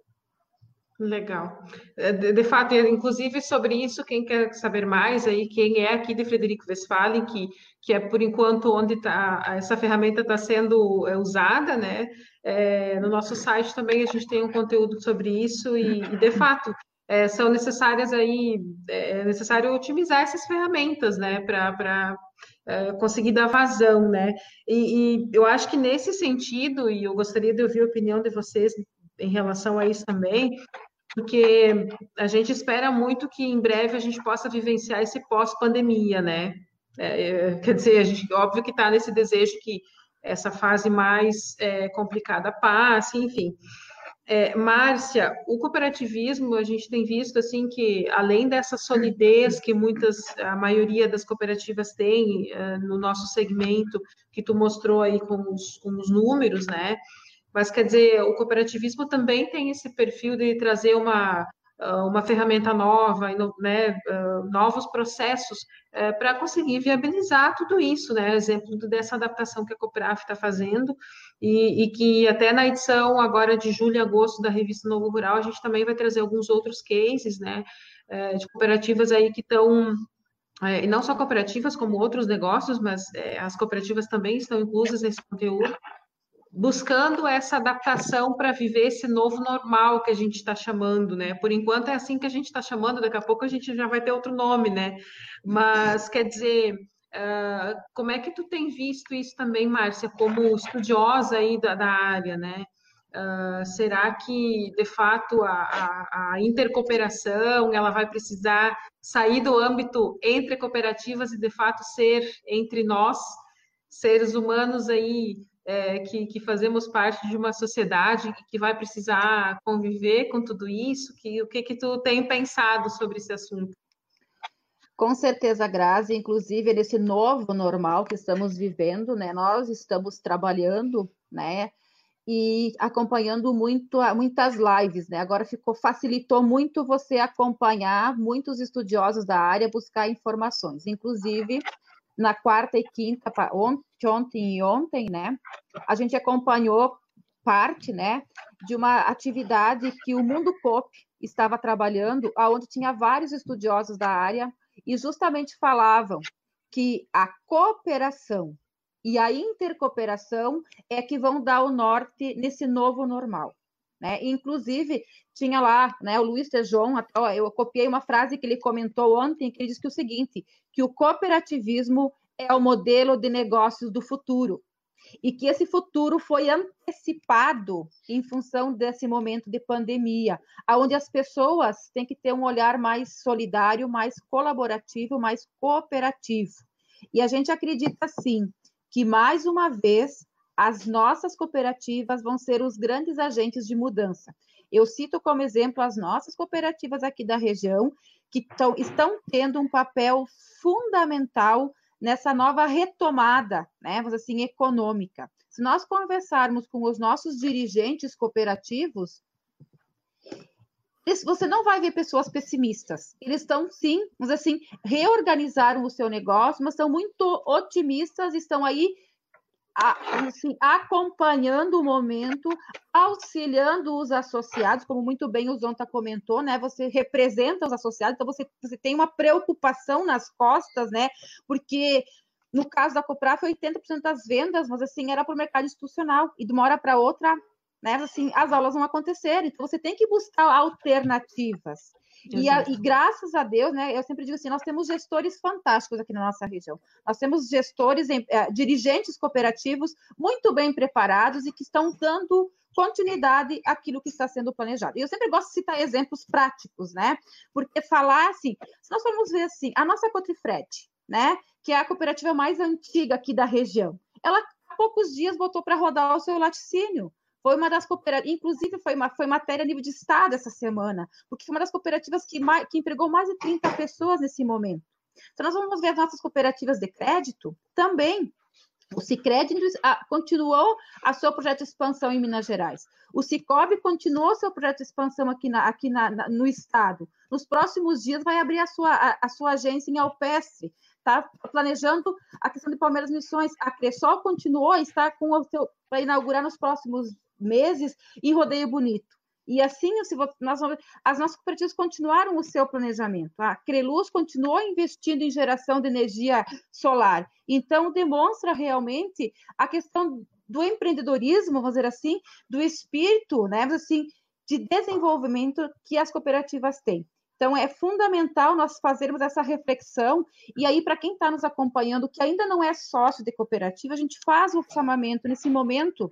B: Legal. É, de, de, fato, inclusive sobre isso, quem quer saber mais aí, quem é aqui de Frederico Westphalen, que, que é por enquanto onde tá, essa ferramenta está sendo é, usada, né? É, no nosso site também a gente tem um conteúdo sobre isso e, e de fato, é, são necessárias aí, é necessário otimizar essas ferramentas, né, para conseguir dar vazão, né? E, e, eu acho que nesse sentido, e eu gostaria de ouvir a opinião de vocês em relação a isso também, porque a gente espera muito que em breve a gente possa vivenciar esse pós-pandemia, né? É, é quer dizer, a gente, óbvio que está nesse desejo que essa fase mais é, complicada passe, enfim. É, Márcia, o cooperativismo, a gente tem visto assim que, além dessa solidez que muitas, a maioria das cooperativas tem uh, no nosso segmento, que tu mostrou aí com os, com os números, né? Mas quer dizer, o cooperativismo também tem esse perfil de trazer uma, ah, uma ferramenta nova, né, ah, novos processos eh, para conseguir viabilizar tudo isso, né? Exemplo dessa adaptação que a Copraf está fazendo. E, e, que até na edição agora de julho e agosto da revista Novo Rural a gente também vai trazer alguns outros cases, né, eh, de cooperativas aí que estão é, e não só cooperativas, como outros negócios, mas as cooperativas também estão inclusas nesse conteúdo, buscando essa adaptação para viver esse novo normal que a gente está chamando, né? Por enquanto é assim que a gente está chamando, daqui a pouco a gente já vai ter outro nome, né? Mas quer dizer, uh, como é que tu tem visto isso também, Márcia, como estudiosa aí da, da área, né? Uh, será que de fato a, a, a, intercooperação ela vai precisar sair do âmbito entre cooperativas e de fato ser entre nós seres humanos aí é, que, que, fazemos parte de uma sociedade que vai precisar conviver com tudo isso? Que, o que, que tu tem pensado sobre esse assunto?
C: Com certeza, Grazi, inclusive nesse novo normal que estamos vivendo, né? Nós estamos trabalhando, né? E acompanhando muito, muitas lives, né? Agora ficou facilitou muito você acompanhar muitos estudiosos da área, buscar informações. Inclusive, na quarta e quinta, ontem e ontem, né? A gente acompanhou parte, né, de uma atividade que o Mundo Cop estava trabalhando, aonde tinha vários estudiosos da área e justamente falavam que a cooperação e a intercooperação é que vão dar o norte nesse novo normal. Né? Inclusive, tinha lá né, o Luiz Tejon, eu copiei uma frase que ele comentou ontem, que ele disse que o seguinte, que o cooperativismo é o modelo de negócios do futuro, e que esse futuro foi antecipado em função desse momento de pandemia, onde as pessoas têm que ter um olhar mais solidário, mais colaborativo, mais cooperativo. E a gente acredita, sim, que mais uma vez as nossas cooperativas vão ser os grandes agentes de mudança. Eu cito como exemplo as nossas cooperativas aqui da região, que tão, estão tendo um papel fundamental nessa nova retomada, né, vamos assim, econômica. Se nós conversarmos com os nossos dirigentes cooperativos, você não vai ver pessoas pessimistas. Eles estão, sim, mas assim, reorganizaram o seu negócio, mas são muito otimistas, estão aí assim, acompanhando o momento, auxiliando os associados, como muito bem o Zonta comentou, né? Você representa os associados, então você, você tem uma preocupação nas costas, né? Porque no caso da Copraf, 80% das vendas, mas assim, era para o mercado institucional, e de uma hora para outra, né? Assim, as aulas vão acontecer, então você tem que buscar alternativas. E, a, e, graças a Deus, né, eu sempre digo assim, nós temos gestores fantásticos aqui na nossa região. Nós temos gestores, eh, dirigentes cooperativos muito bem preparados e que estão dando continuidade àquilo que está sendo planejado. E eu sempre gosto de citar exemplos práticos, né? Porque falar assim, se nós formos ver assim, a nossa Cotrifred, né, que é a cooperativa mais antiga aqui da região, ela há poucos dias botou para rodar o seu laticínio. Foi uma das cooperativas, inclusive foi, uma, foi matéria a nível de Estado essa semana, porque foi uma das cooperativas que, mais, que empregou mais de 30 pessoas nesse momento. Então, nós vamos ver as nossas cooperativas de crédito também. O Cicred continuou a seu projeto de expansão em Minas Gerais. O Cicobi continuou seu projeto de expansão aqui, na, aqui na, na, no estado. Nos próximos dias vai abrir a sua, a, a sua agência em Alpestre. Está planejando a questão de Palmeiras Missões. A Cressol continuou, está com o seu para inaugurar nos próximos meses em Rodeio Bonito. E assim, nós as nossas cooperativas continuaram o seu planejamento. A Creluz continuou investindo em geração de energia solar. Então, demonstra realmente a questão do empreendedorismo, vamos dizer assim, do espírito, né, assim, de desenvolvimento que as cooperativas têm. Então, é fundamental nós fazermos essa reflexão. E aí, para quem está nos acompanhando, que ainda não é sócio de cooperativa, a gente faz o chamamento nesse momento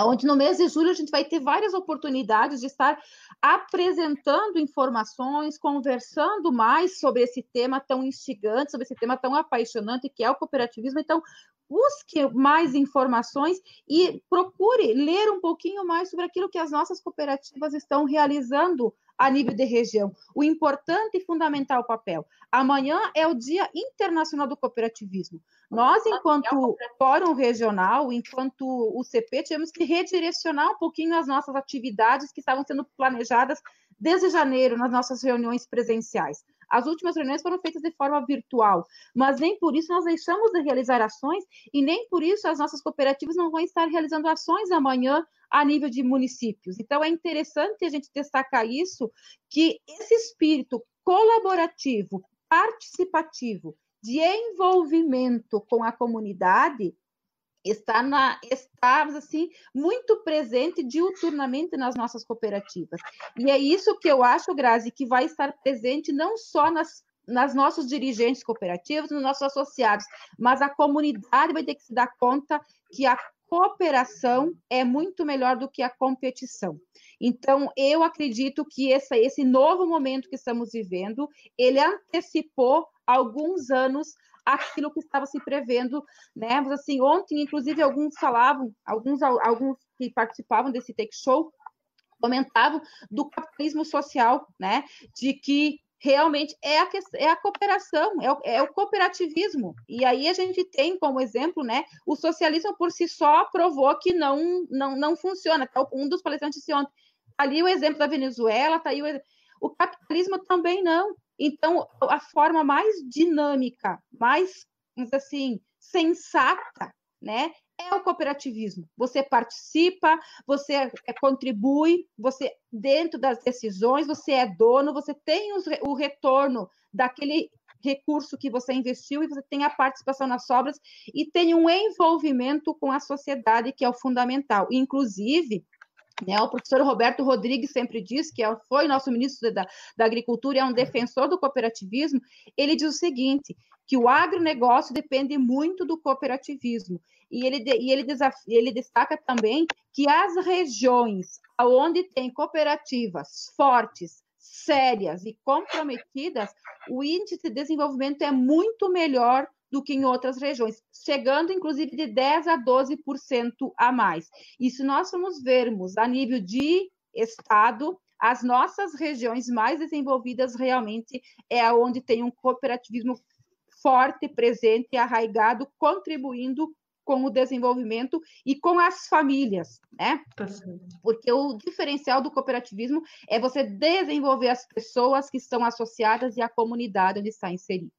C: onde no mês de julho a gente vai ter várias oportunidades de estar apresentando informações, conversando mais sobre esse tema tão instigante, sobre esse tema tão apaixonante que é o cooperativismo. Então, busque mais informações e procure ler um pouquinho mais sobre aquilo que as nossas cooperativas estão realizando a nível de região. O importante e fundamental papel. Amanhã é o Dia Internacional do Cooperativismo. Nós, enquanto Fórum Regional, enquanto UCP, tivemos que redirecionar um pouquinho as nossas atividades que estavam sendo planejadas desde janeiro nas nossas reuniões presenciais. As últimas reuniões foram feitas de forma virtual, mas nem por isso nós deixamos de realizar ações e nem por isso as nossas cooperativas não vão estar realizando ações amanhã a nível de municípios. Então é interessante a gente destacar isso, que esse espírito colaborativo, participativo, de envolvimento com a comunidade está na está assim muito presente diuturnamente nas nossas cooperativas. E é isso que eu acho, Grazi, que vai estar presente não só nas nas nossos dirigentes cooperativos, nos nossos associados, mas a comunidade vai ter que se dar conta que a cooperação é muito melhor do que a competição. Então, eu acredito que essa, esse novo momento que estamos vivendo, ele antecipou alguns anos aquilo que estava se prevendo, né? Mas, assim, ontem, inclusive, alguns falavam, alguns, alguns que participavam desse take show comentavam do capitalismo social, né? De que realmente é a, é a cooperação, é o, é o, cooperativismo. E aí a gente tem como exemplo, né, o socialismo por si só provou que não, não, não funciona. Então, um dos palestrantes disse ontem, tá ali o exemplo da Venezuela, tá aí o, o capitalismo também não. Então, a forma mais dinâmica, mais, assim, sensata, né, é o cooperativismo. Você participa, você é, contribui, você, dentro das decisões, você é dono, você tem os, o retorno daquele recurso que você investiu e você tem a participação nas sobras e tem um envolvimento com a sociedade que é o fundamental. Inclusive, né, o professor Roberto Rodrigues sempre diz, que é, foi nosso ministro da, da Agricultura e é um defensor do cooperativismo, ele diz o seguinte, que o agronegócio depende muito do cooperativismo. E ele, e ele, ele destaca também que as regiões onde tem cooperativas fortes, sérias e comprometidas, o índice de desenvolvimento é muito melhor do que em outras regiões, chegando inclusive de 10 a 12% a mais. E se nós formos vermos a nível de estado, as nossas regiões mais desenvolvidas realmente é onde tem um cooperativismo forte, presente, arraigado, contribuindo com o desenvolvimento e com as famílias, né? Tá Porque o diferencial do cooperativismo é você desenvolver as pessoas que estão associadas e a comunidade onde está inserida.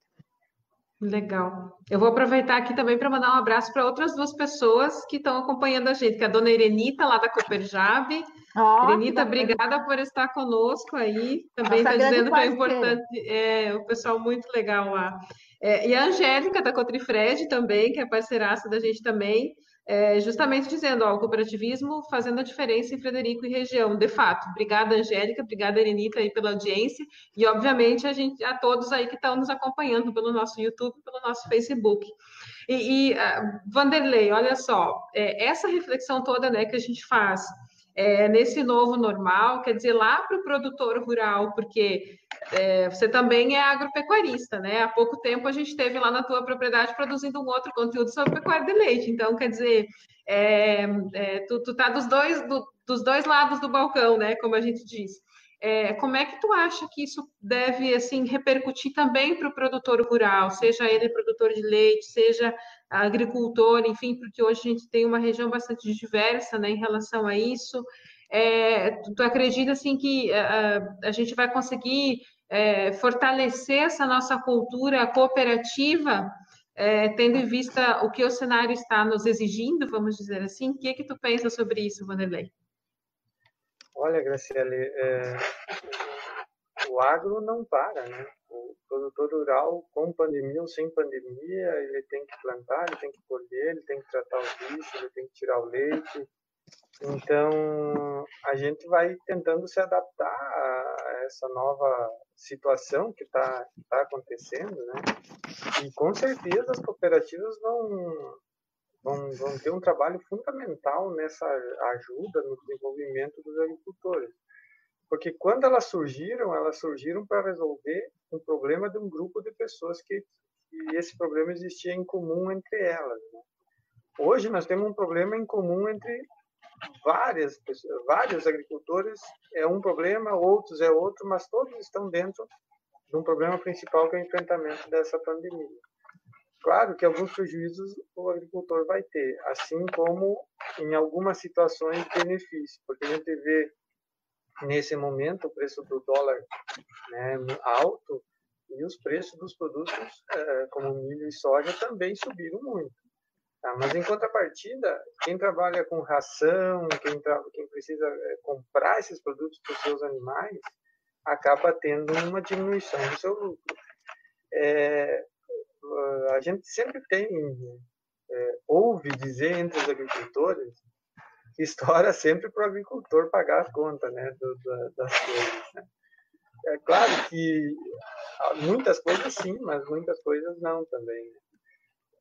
B: Legal. Eu vou aproveitar aqui também para mandar um abraço para outras duas pessoas que estão acompanhando a gente, que é a dona Irenita, lá da Cooperjab. Oh, Irenita, obrigada por estar conosco aí. Também está dizendo que é importante, é, o pessoal muito legal lá. É, e a Angélica, da Cotrifred também, que é parceiraça da gente também é, justamente dizendo, ó, o cooperativismo fazendo a diferença em Frederico e região, de fato. Obrigada, Angélica, obrigada, Erenita, aí pela audiência, e obviamente a, gente, a todos aí que estão nos acompanhando pelo nosso YouTube, pelo nosso Facebook. E, e uh, Vanderlei, olha só, é, essa reflexão toda né, que a gente faz é, nesse novo normal, quer dizer, lá para o produtor rural, porque é, você também é agropecuarista, né? Há pouco tempo a gente teve lá na tua propriedade produzindo um outro conteúdo sobre pecuária de leite. Então, quer dizer, é, é, tu, tu tá dos dois, do, dos dois lados do balcão, né? Como a gente diz. É, como é que tu acha que isso deve assim repercutir também para o produtor rural, seja ele produtor de leite, seja agricultor, enfim, porque hoje a gente tem uma região bastante diversa né, em relação a isso. É, tu, tu, acredita assim que a, a gente vai conseguir é, fortalecer essa nossa cultura cooperativa, é, tendo em vista o que o cenário está nos exigindo, vamos dizer assim? O que é que tu pensa sobre isso, Vanderlei?
D: Olha, Graciele, o agro não para, né? O produtor rural, com pandemia ou sem pandemia, ele tem que plantar, ele tem que colher, ele tem que tratar o bicho, ele tem que tirar o leite. Então, a gente vai tentando se adaptar a essa nova situação que está tá acontecendo, né? E com certeza as cooperativas vão, vão, vão ter um trabalho fundamental nessa ajuda no desenvolvimento dos agricultores. Porque quando elas surgiram, elas surgiram para resolver um problema de um grupo de pessoas que, que esse problema existia em comum entre elas. Né? Hoje nós temos um problema em comum entre várias pessoas, vários agricultores. É um problema, outros é outro, mas todos estão dentro de um problema principal que é o enfrentamento dessa pandemia. Claro que alguns prejuízos o agricultor vai ter, assim como em algumas situações benefício, porque a gente vê nesse momento o preço do dólar né, alto e os preços dos produtos eh, como milho e soja também subiram muito. Tá? Mas em contrapartida, quem trabalha com ração, quem, quem precisa eh, comprar esses produtos para os seus animais, acaba tendo uma diminuição do seu lucro. É, a gente sempre tem, é, ouve dizer entre os agricultores, estoura sempre para o agricultor pagar a conta né, do, do, das coisas. Né? É claro que muitas coisas sim, mas muitas coisas não também. Né?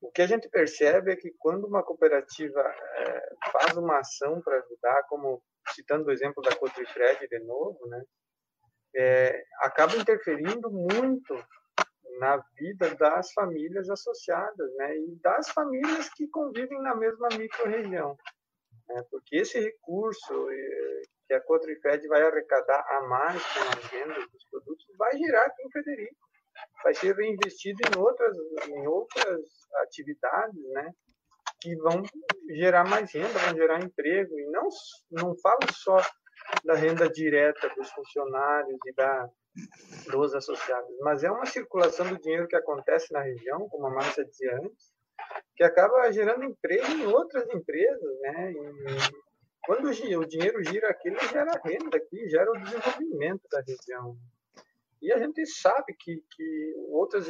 D: O que a gente percebe é que quando uma cooperativa é, faz uma ação para ajudar, como citando o exemplo da Cotrifred de novo, né, é, acaba interferindo muito na vida das famílias associadas, né, e das famílias que convivem na mesma micro-região. Né, porque esse recurso é, que a Cotrifed vai arrecadar a mais com a venda dos produtos vai girar aqui em Frederico vai ser reinvestido em outras, em outras atividades, né? Que vão gerar mais renda, vão gerar emprego. E não, não falo só da renda direta dos funcionários e da, dos associados, mas é uma circulação do dinheiro que acontece na região, como a Márcia dizia antes, que acaba gerando emprego em outras empresas, né? E quando o dinheiro gira aqui, ele gera renda aqui, gera o desenvolvimento da região. E a gente sabe que, que outras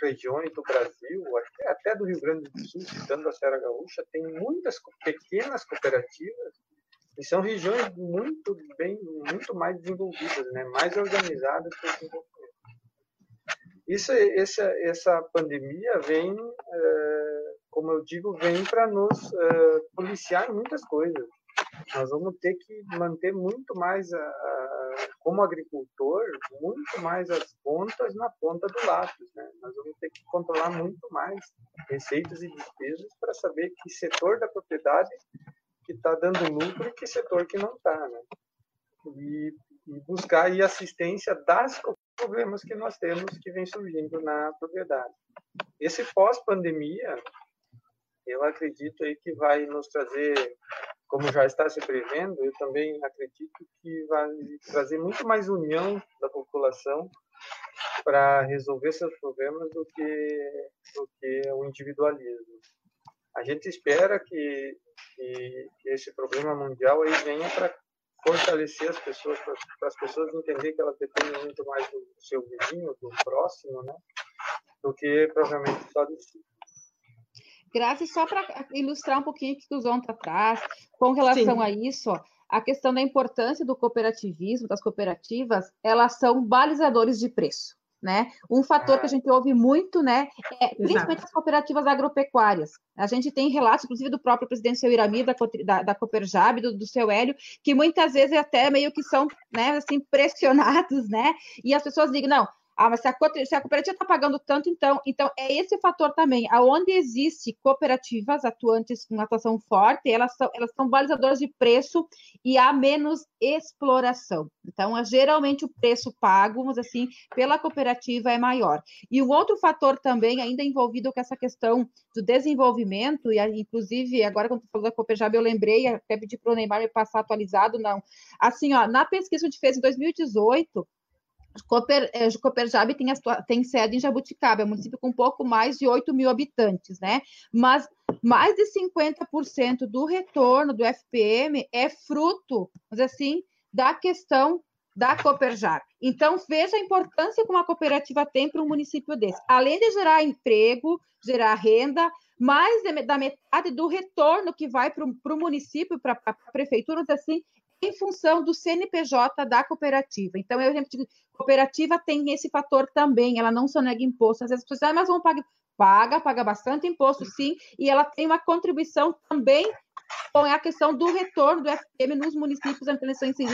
D: regiões do Brasil, até do Rio Grande do Sul, citando a Serra Gaúcha, tem muitas pequenas cooperativas e são regiões muito bem, muito mais desenvolvidas, né? mais organizadas para o desenvolvimento. Isso, essa, essa pandemia vem, é, como eu digo, vem para nos é, policiar em muitas coisas. Nós vamos ter que manter muito mais a, a como agricultor, muito mais as pontas na ponta do lápis. Né? Nós vamos ter que controlar muito mais receitas e despesas para saber que setor da propriedade que está dando lucro e que setor que não está. Né? E, e, buscar aí assistência das problemas que nós temos que vem surgindo na propriedade. Esse pós-pandemia, eu acredito aí que vai nos trazer como já está se prevendo, eu também acredito que vai trazer muito mais união da população para resolver seus problemas do que, do que o individualismo. A gente espera que, que, esse problema mundial aí venha para fortalecer as pessoas, para as pessoas entenderem que elas dependem muito mais do seu vizinho, do próximo, né, do que provavelmente só de si.
C: Grazi, só para ilustrar um pouquinho o que o Zonta traz, com relação Sim. a isso, a questão da importância do cooperativismo, das cooperativas, elas ssão balizadores de preço. Né? Um fator que a gente ouve muito, né, é, principalmente as cooperativas agropecuárias. A gente tem relatos, inclusive, do próprio presidente seu Irami, da, da, da Cooperjab, do, do seu Hélio, que muitas vezes até meio que são, né, assim, pressionados, né? E as pessoas digam, não, ah, mas se a, cooperativa está pagando tanto, então, então é esse fator também. Aonde existe cooperativas atuantes com atuação forte, elas são, elas são balizadoras de preço e há menos exploração. Então, é, geralmente o preço pago, mas assim, pela cooperativa é maior. E um outro fator também, ainda envolvido com essa questão do desenvolvimento, e inclusive, agora quando tu falou da Cooperjab, eu lembrei, até pedi para o Neymar me passar atualizado, não. Assim, ó, na pesquisa que a gente fez em 2018, Cooper, é, tem, tem sede em Jabuticaba, é um município com pouco mais de 8 mil habitantes, né? Mas mais de 50% do retorno do FPM é fruto, assim, da questão da Cooperjab. Então, veja a importância que uma cooperativa tem para um município desse. Além de gerar emprego, gerar renda, mais da metade do retorno que vai para o município, para a prefeitura, assim, em função do CNPJ da cooperativa. Então, eu sempre digo, cooperativa tem esse fator também, ela não só nega imposto. Às vezes as pessoas, ah, mas vão pagar. Paga, paga bastante imposto, sim, e ela tem uma contribuição também com a questão do retorno do FPM nos municípios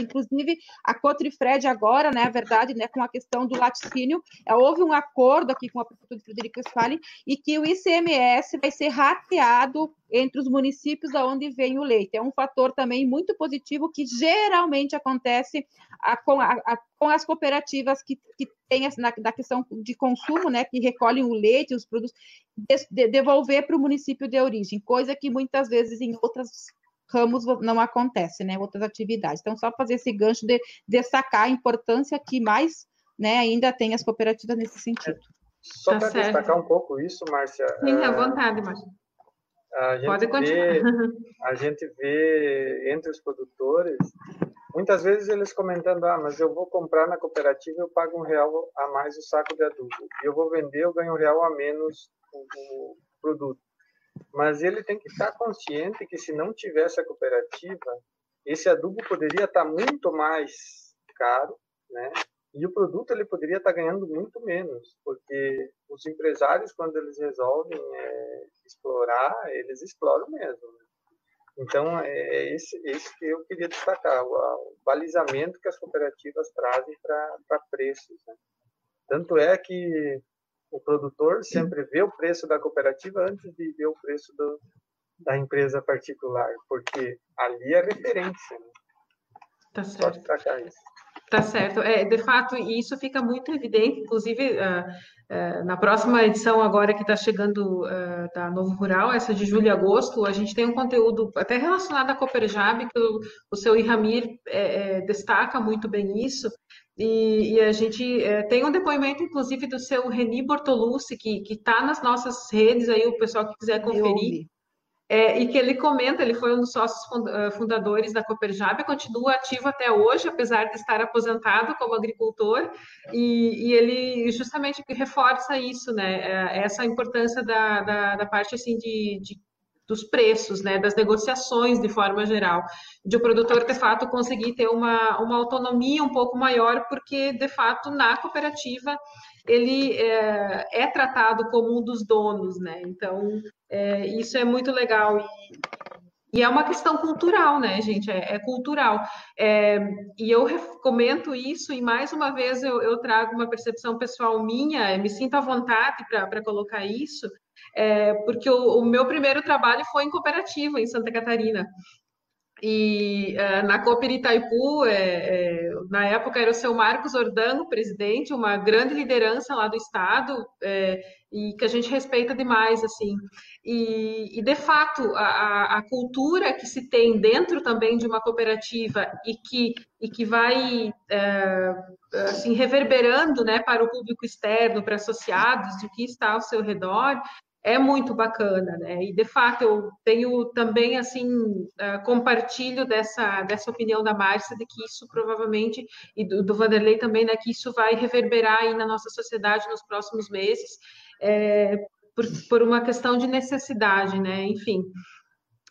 C: Inclusive, a Cotrifred agora, né, a verdade, né, com a questão do laticínio, é, houve um acordo aqui com a prefeitura de Frederico Westphalen e que o ICMS vai ser rateado entre os municípios da onde vem o leite. É um fator também muito positivo que geralmente acontece a, com, a, a, com, as cooperativas que, que têm na, da questão de consumo, né, que recolhem o leite, os produtos, de, de, devolver para o município de origem, coisa que muitas vezes em outros ramos não acontece, né, outras atividades. Então, só fazer esse gancho de destacar a importância que mais né, ainda tem as cooperativas nesse sentido.
D: Só tá para destacar um pouco isso, Márcia.
B: Sim, à vontade, Márcia.
D: A gente Pode continuar. Vê, (laughs) a gente vê entre os produtores, muitas vezes eles comentando, ah, mas eu vou comprar na cooperativa, eu pago um real a mais o saco de adubo. E eu vou vender, eu ganho um real a menos o, o produto. Mas ele tem que estar consciente que se não tivesse a cooperativa, esse adubo poderia estar muito mais caro, né? E o produto ele poderia estar ganhando muito menos, porque os empresários, quando eles resolvem é, explorar, eles exploram mesmo. Né? Então, é, esse, esse que eu queria destacar, o, o balizamento que as cooperativas trazem para preços. Né? Tanto é que o produtor sempre vê o preço da cooperativa antes de ver o preço do, da empresa particular, porque ali é referência. Né?
B: Tá certo. Só destacar isso. Tá certo. É, de fato, isso fica muito evidente, inclusive uh, uh, na próxima edição agora que está chegando uh, da Novo Rural, essa de julho e agosto, a gente tem um conteúdo até relacionado à Cooperjab, que o, o seu Iramir é, é, destaca muito bem isso, e, e a gente é, tem um depoimento, inclusive, do seu Reni Bortolucci, que está nas nossas redes, aí o pessoal que quiser conferir. É, e que ele comenta, ele foi um dos sócios eh, fundadores da Cooperjab, continua ativo até hoje, apesar de estar aposentado como agricultor, e, e ele justamente reforça isso, né, é, essa importância da, da, da parte, assim, de, de dos preços, né, das negociações de forma geral, de o produtor de fato conseguir ter uma, uma autonomia um pouco maior, porque de fato na cooperativa ele é, é tratado como um dos donos, né? Então é, isso é muito legal. E, e, é uma questão cultural, né, gente? É, é cultural. É, e eu comento isso, e mais uma vez eu, eu trago uma percepção pessoal minha, me sinto à vontade para colocar isso, é, porque o, o, meu primeiro trabalho foi em cooperativa, em Santa Catarina. E uh, na Cooper Itaipu, é, é, na época era o seu Marcos Ordano, presidente, uma grande liderança lá do estado, é, e que a gente respeita demais, assim. E, e de fato, a, a, cultura que se tem dentro também de uma cooperativa e que, e que vai é, assim, reverberando né, para o público externo, para associados, de que está ao seu redor, é muito bacana, né? E de fato eu tenho também assim uh, compartilho dessa dessa opinião da Márcia de que isso provavelmente e do, do, Vanderlei também, né? Que isso vai reverberar aí na nossa sociedade nos próximos meses, é, por, por uma questão de necessidade, né? Enfim.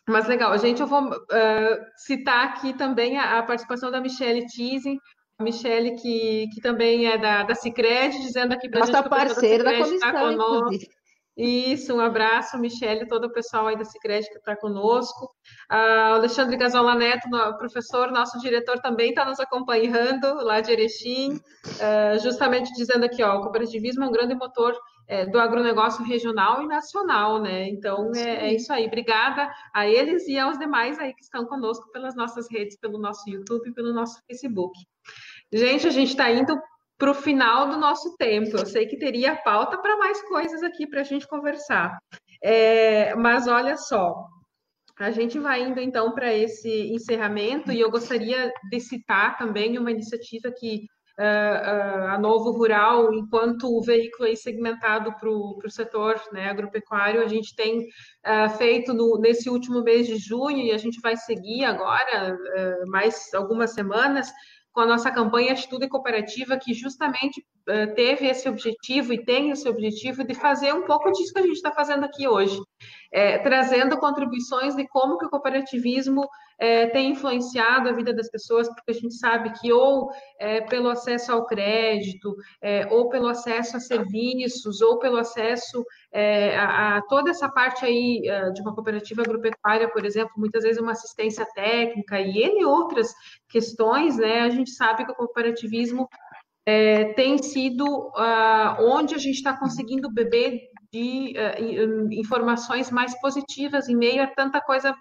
B: Mas legal, a gente eu vou uh, citar aqui também a, a participação da Michelle Tise, Michelle, que, que também é da, da Cicred, dizendo aqui para a gente
C: que parceira da, da comissão, tá
B: inclusive. Isso, um abraço, Michele, todo o pessoal aí da Cicred que está conosco. Uh, Alexandre Gasola Neto, professor, nosso diretor, também está nos acompanhando lá de Erechim, uh, justamente dizendo aqui, ó, o cooperativismo é um grande motor é, do agronegócio regional e nacional, né? Então, é, é, isso aí. Obrigada a eles e aos demais aí que estão conosco pelas nossas redes, pelo nosso YouTube e pelo nosso Facebook. Gente, a gente está indo para o final do nosso tempo. Eu sei que teria pauta para mais coisas aqui para a gente conversar. É, mas olha só, a gente vai indo então para esse encerramento e eu gostaria de citar também uma iniciativa que a Novo Rural, enquanto veículo aí segmentado para o setor né, agropecuário, a gente tem feito no, nesse último mês de junho e a gente vai seguir agora mais algumas semanas com a nossa campanha Atitude Cooperativa, que justamente uh, teve esse objetivo e tem esse objetivo de fazer um pouco disso que a gente está fazendo aqui hoje. É, trazendo contribuições de como que o cooperativismo é, tem influenciado a vida das pessoas, porque a gente sabe que ou é, pelo acesso ao crédito, é, ou pelo acesso a serviços, ou pelo acesso é, a, a, toda essa parte aí é, de uma cooperativa agropecuária, por exemplo, muitas vezes uma assistência técnica e N outras questões, né? A gente sabe que o cooperativismo é, tem sido uh, onde a gente está conseguindo beber de uh, informações mais positivas em meio a tanta coisa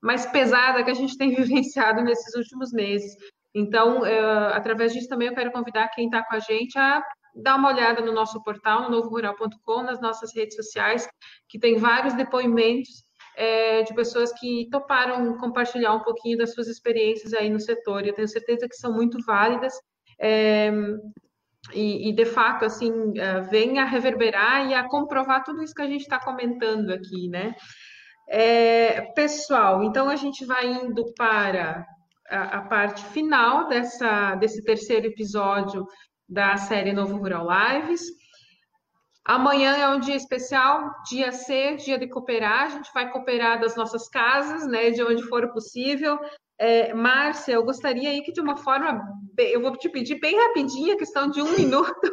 B: mais pesada que a gente (laughs) tem vivenciado nesses últimos meses. Então, uh, através disso também eu quero convidar quem está com a gente a dar uma olhada no nosso portal, no novorural.com, nas nossas redes sociais, que tem vários depoimentos é, de pessoas que toparam compartilhar um pouquinho das suas experiências aí no setor. Eu tenho certeza que são muito válidas é, e, e, de fato, assim, uh, vem a reverberar e a comprovar tudo isso que a gente está comentando aqui, né? É, pessoal, então a gente vai indo para a, a, parte final dessa, desse terceiro episódio da série Novo Rural Lives. Amanhã é um dia especial, dia C, dia de cooperar. A gente vai cooperar das nossas casas, né, de onde for possível. É, Márcia, eu gostaria aí que de uma forma, eu vou te pedir bem rapidinho, questão de um (laughs) minuto,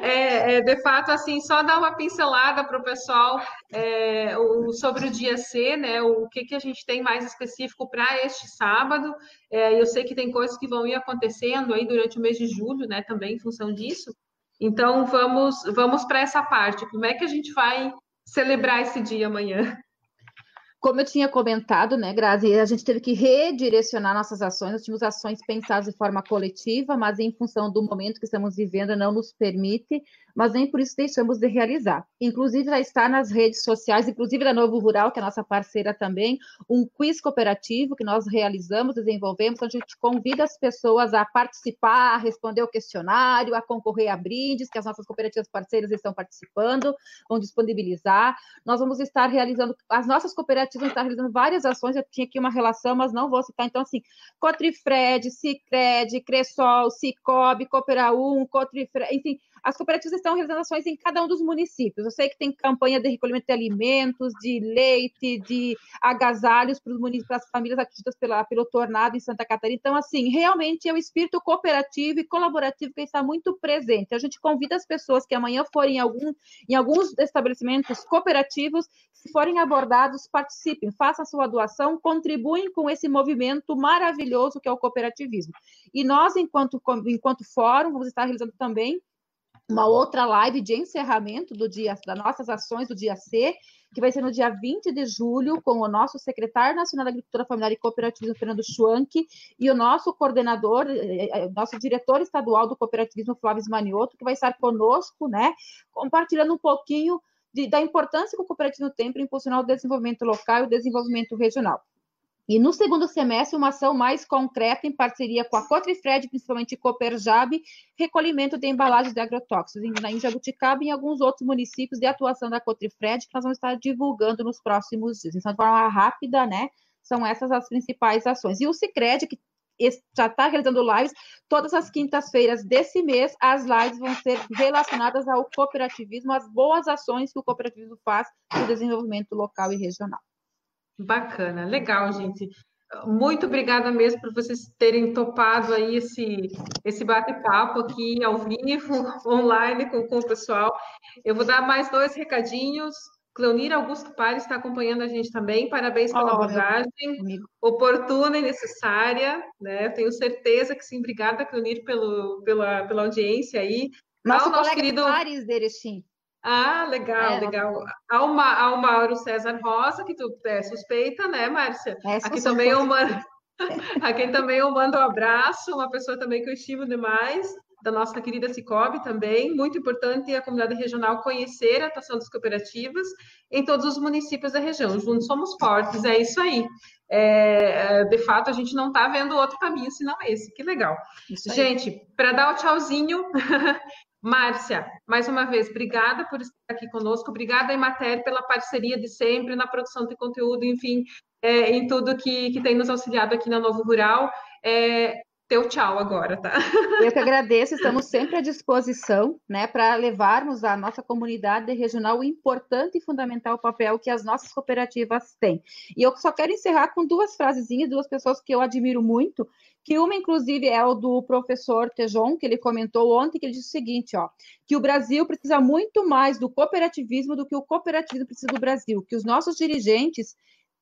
B: é, é, de fato, assim, só dar uma pincelada para o pessoal é, sobre o dia C, né? O que, que a gente tem mais específico para este sábado. É, eu sei que tem coisas que vão ir acontecendo aí durante o mês de julho, né? Também em função disso. Então, vamos, vamos para essa parte. Como é que a gente vai celebrar esse dia amanhã?
C: Como eu tinha comentado, né, Grazi, a gente teve que redirecionar nossas ações. Nós tínhamos ações pensadas de forma coletiva, mas em função do momento que estamos vivendo, não nos permite mas nem por isso deixamos de realizar. Inclusive, já está nas redes sociais, inclusive da Novo Rural, que é nossa parceira também, um quiz cooperativo que nós realizamos, desenvolvemos, onde a gente convida as pessoas a participar, a responder o questionário, a concorrer a brindes, que as nossas cooperativas parceiras estão participando, vão disponibilizar. Nós vamos estar realizando, as nossas cooperativas vão estar realizando várias ações, eu tinha aqui uma relação, mas não vou citar. Então, assim, Cotrifred, Cicred, Cressol, Cicobi, Coopera1, Cotrifred, enfim, as cooperativas estão realizando ações em cada um dos municípios. Eu sei que tem campanha de recolhimento de alimentos, de leite, de agasalhos para, para as famílias atingidas pela, pelo tornado em Santa Catarina. Então, assim, realmente é o espírito cooperativo e colaborativo que está muito presente. A gente convida as pessoas que amanhã forem em, algum, em alguns estabelecimentos cooperativos, se forem abordados, participem, façam sua doação, contribuem com esse movimento maravilhoso que é o cooperativismo. E nós, enquanto, enquanto fórum, vamos estar realizando também uma outra live de encerramento do dia das nossas ações do dia C, que vai ser no dia 20 de julho, com o nosso secretário nacional da Agricultura Familiar e Cooperativismo, Fernando Schwank, e o nosso coordenador, eh, eh, nosso diretor estadual do cooperativismo, Flávio Manioto, que vai estar conosco, né, compartilhando um pouquinho de, da importância que o cooperativismo tem para impulsionar o desenvolvimento local e o desenvolvimento regional. E no segundo semestre, uma ação mais concreta em parceria com a Cotrifred, principalmente Coperjab, recolhimento de embalagens de agrotóxicos em Jabuticaba e em alguns outros municípios de atuação da Cotrifred, que nós vamos estar divulgando nos próximos dias. Então, de forma rápida, né? São essas as principais ações. E o Cicred, que já está realizando lives todas as quintas-feiras desse mês. As lives vão ser relacionadas ao cooperativismo, as boas ações que o cooperativismo faz no desenvolvimento local e regional.
B: Bacana, legal, gente. Muito obrigada mesmo por vocês terem topado aí esse, esse bate-papo aqui ao vivo, (laughs) online com, com o pessoal. Eu vou dar mais dois recadinhos. Cleonir Augusto Pares está acompanhando a gente também. Parabéns pela oh, abordagem oportuna e necessária. Né? Eu tenho certeza que sim. Obrigada, Cleonir, pelo, pela, pela audiência aí.
C: Nosso, Ao nosso querido Pares, Derechim.
B: Ah, legal, é, legal. Há, uma, há o Mauro César Rosa, que tu é suspeita, né, Márcia? É, Aqui também eu mando, aqui também eu mando um abraço, uma pessoa também que eu estimo demais, da nossa querida Cicobi também. Muito importante a comunidade regional conhecer a atuação das cooperativas em todos os municípios da região. Juntos somos fortes, é isso aí. É, de fato, a gente não está vendo outro caminho senão esse. Que legal. Gente, para dar o tchauzinho, (laughs) Márcia, mais uma vez, obrigada por estar aqui conosco, obrigada, Emater, pela parceria de sempre na produção de conteúdo, enfim, é, em tudo que, que tem nos auxiliado aqui na Novo Rural. É, teu tchau agora, tá? (laughs)
C: Eu que agradeço, estamos sempre à disposição, né, para levarmos à nossa comunidade regional o importante e fundamental papel que as nossas cooperativas têm. E eu só quero encerrar com duas frasezinhas, duas pessoas que eu admiro muito, que uma, inclusive, é o do professor Tejon, que ele comentou ontem, que ele disse o seguinte, ó, que o Brasil precisa muito mais do cooperativismo do que o cooperativismo precisa do Brasil, que os nossos dirigentes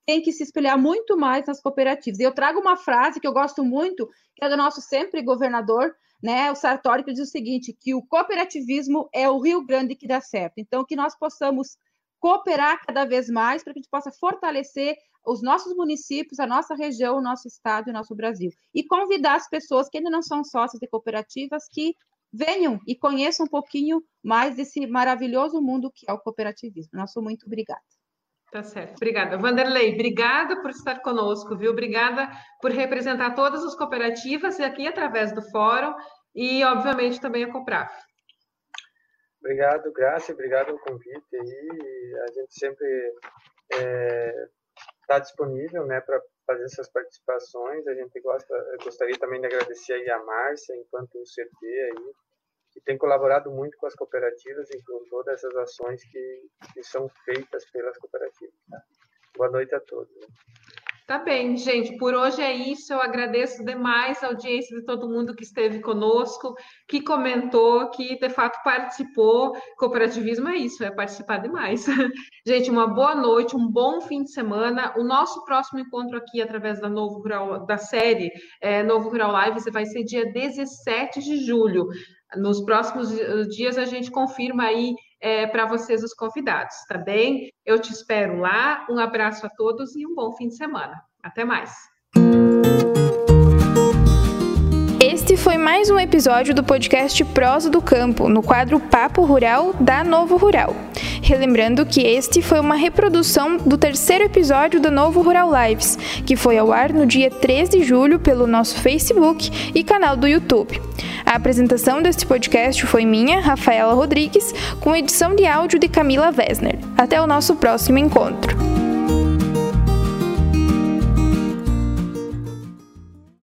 C: tem que se espelhar muito mais nas cooperativas. E eu trago uma frase que eu gosto muito, que é do nosso sempre governador, né, o Sartori, que diz o seguinte, que o cooperativismo é o Rio Grande que dá certo. Então, que nós possamos cooperar cada vez mais para que a gente possa fortalecer os nossos municípios, a nossa região, o nosso estado e o nosso Brasil. E convidar as pessoas que ainda não são sócias de cooperativas que venham e conheçam um pouquinho mais desse maravilhoso mundo que é o cooperativismo. Nosso muito obrigada.
B: Tá certo. Obrigada. Vanderlei, obrigada por estar conosco, viu? Obrigada por representar todas as cooperativas aqui através do fórum e, obviamente, também a Copraf.
D: Obrigado, Graça, obrigado pelo convite aí. A gente sempre é, tá disponível né, para fazer essas participações. A gente gosta, gostaria também de agradecer aí a Márcia, enquanto o CT aí, que tem colaborado muito com as cooperativas e com todas essas ações que, que são feitas pelas cooperativas. Boa noite a todos.
B: Tá bem, gente. Por hoje é isso. Eu agradeço demais a audiência de todo mundo que esteve conosco, que comentou, que de fato participou. Cooperativismo é isso, é participar demais. (laughs) Gente, uma boa noite, um bom fim de semana. O nosso próximo encontro aqui através da Novo Rural, da série é, Novo Rural Live vai ser dia 17 de julho. Nos próximos dias a gente confirma aí é, para vocês os convidados, tá bem? Eu te espero lá. Um abraço a todos e um bom fim de semana. Até mais.
A: Este foi mais um episódio do podcast Prosa do Campo, no quadro Papo Rural da Novo Rural. Relembrando que este foi uma reprodução do terceiro episódio da Novo Rural Lives, que foi ao ar no dia 3 de julho pelo nosso Facebook e canal do YouTube. A apresentação deste podcast foi minha, Rafaela Rodrigues, com edição de áudio de Camila Wesner. Até o nosso próximo encontro.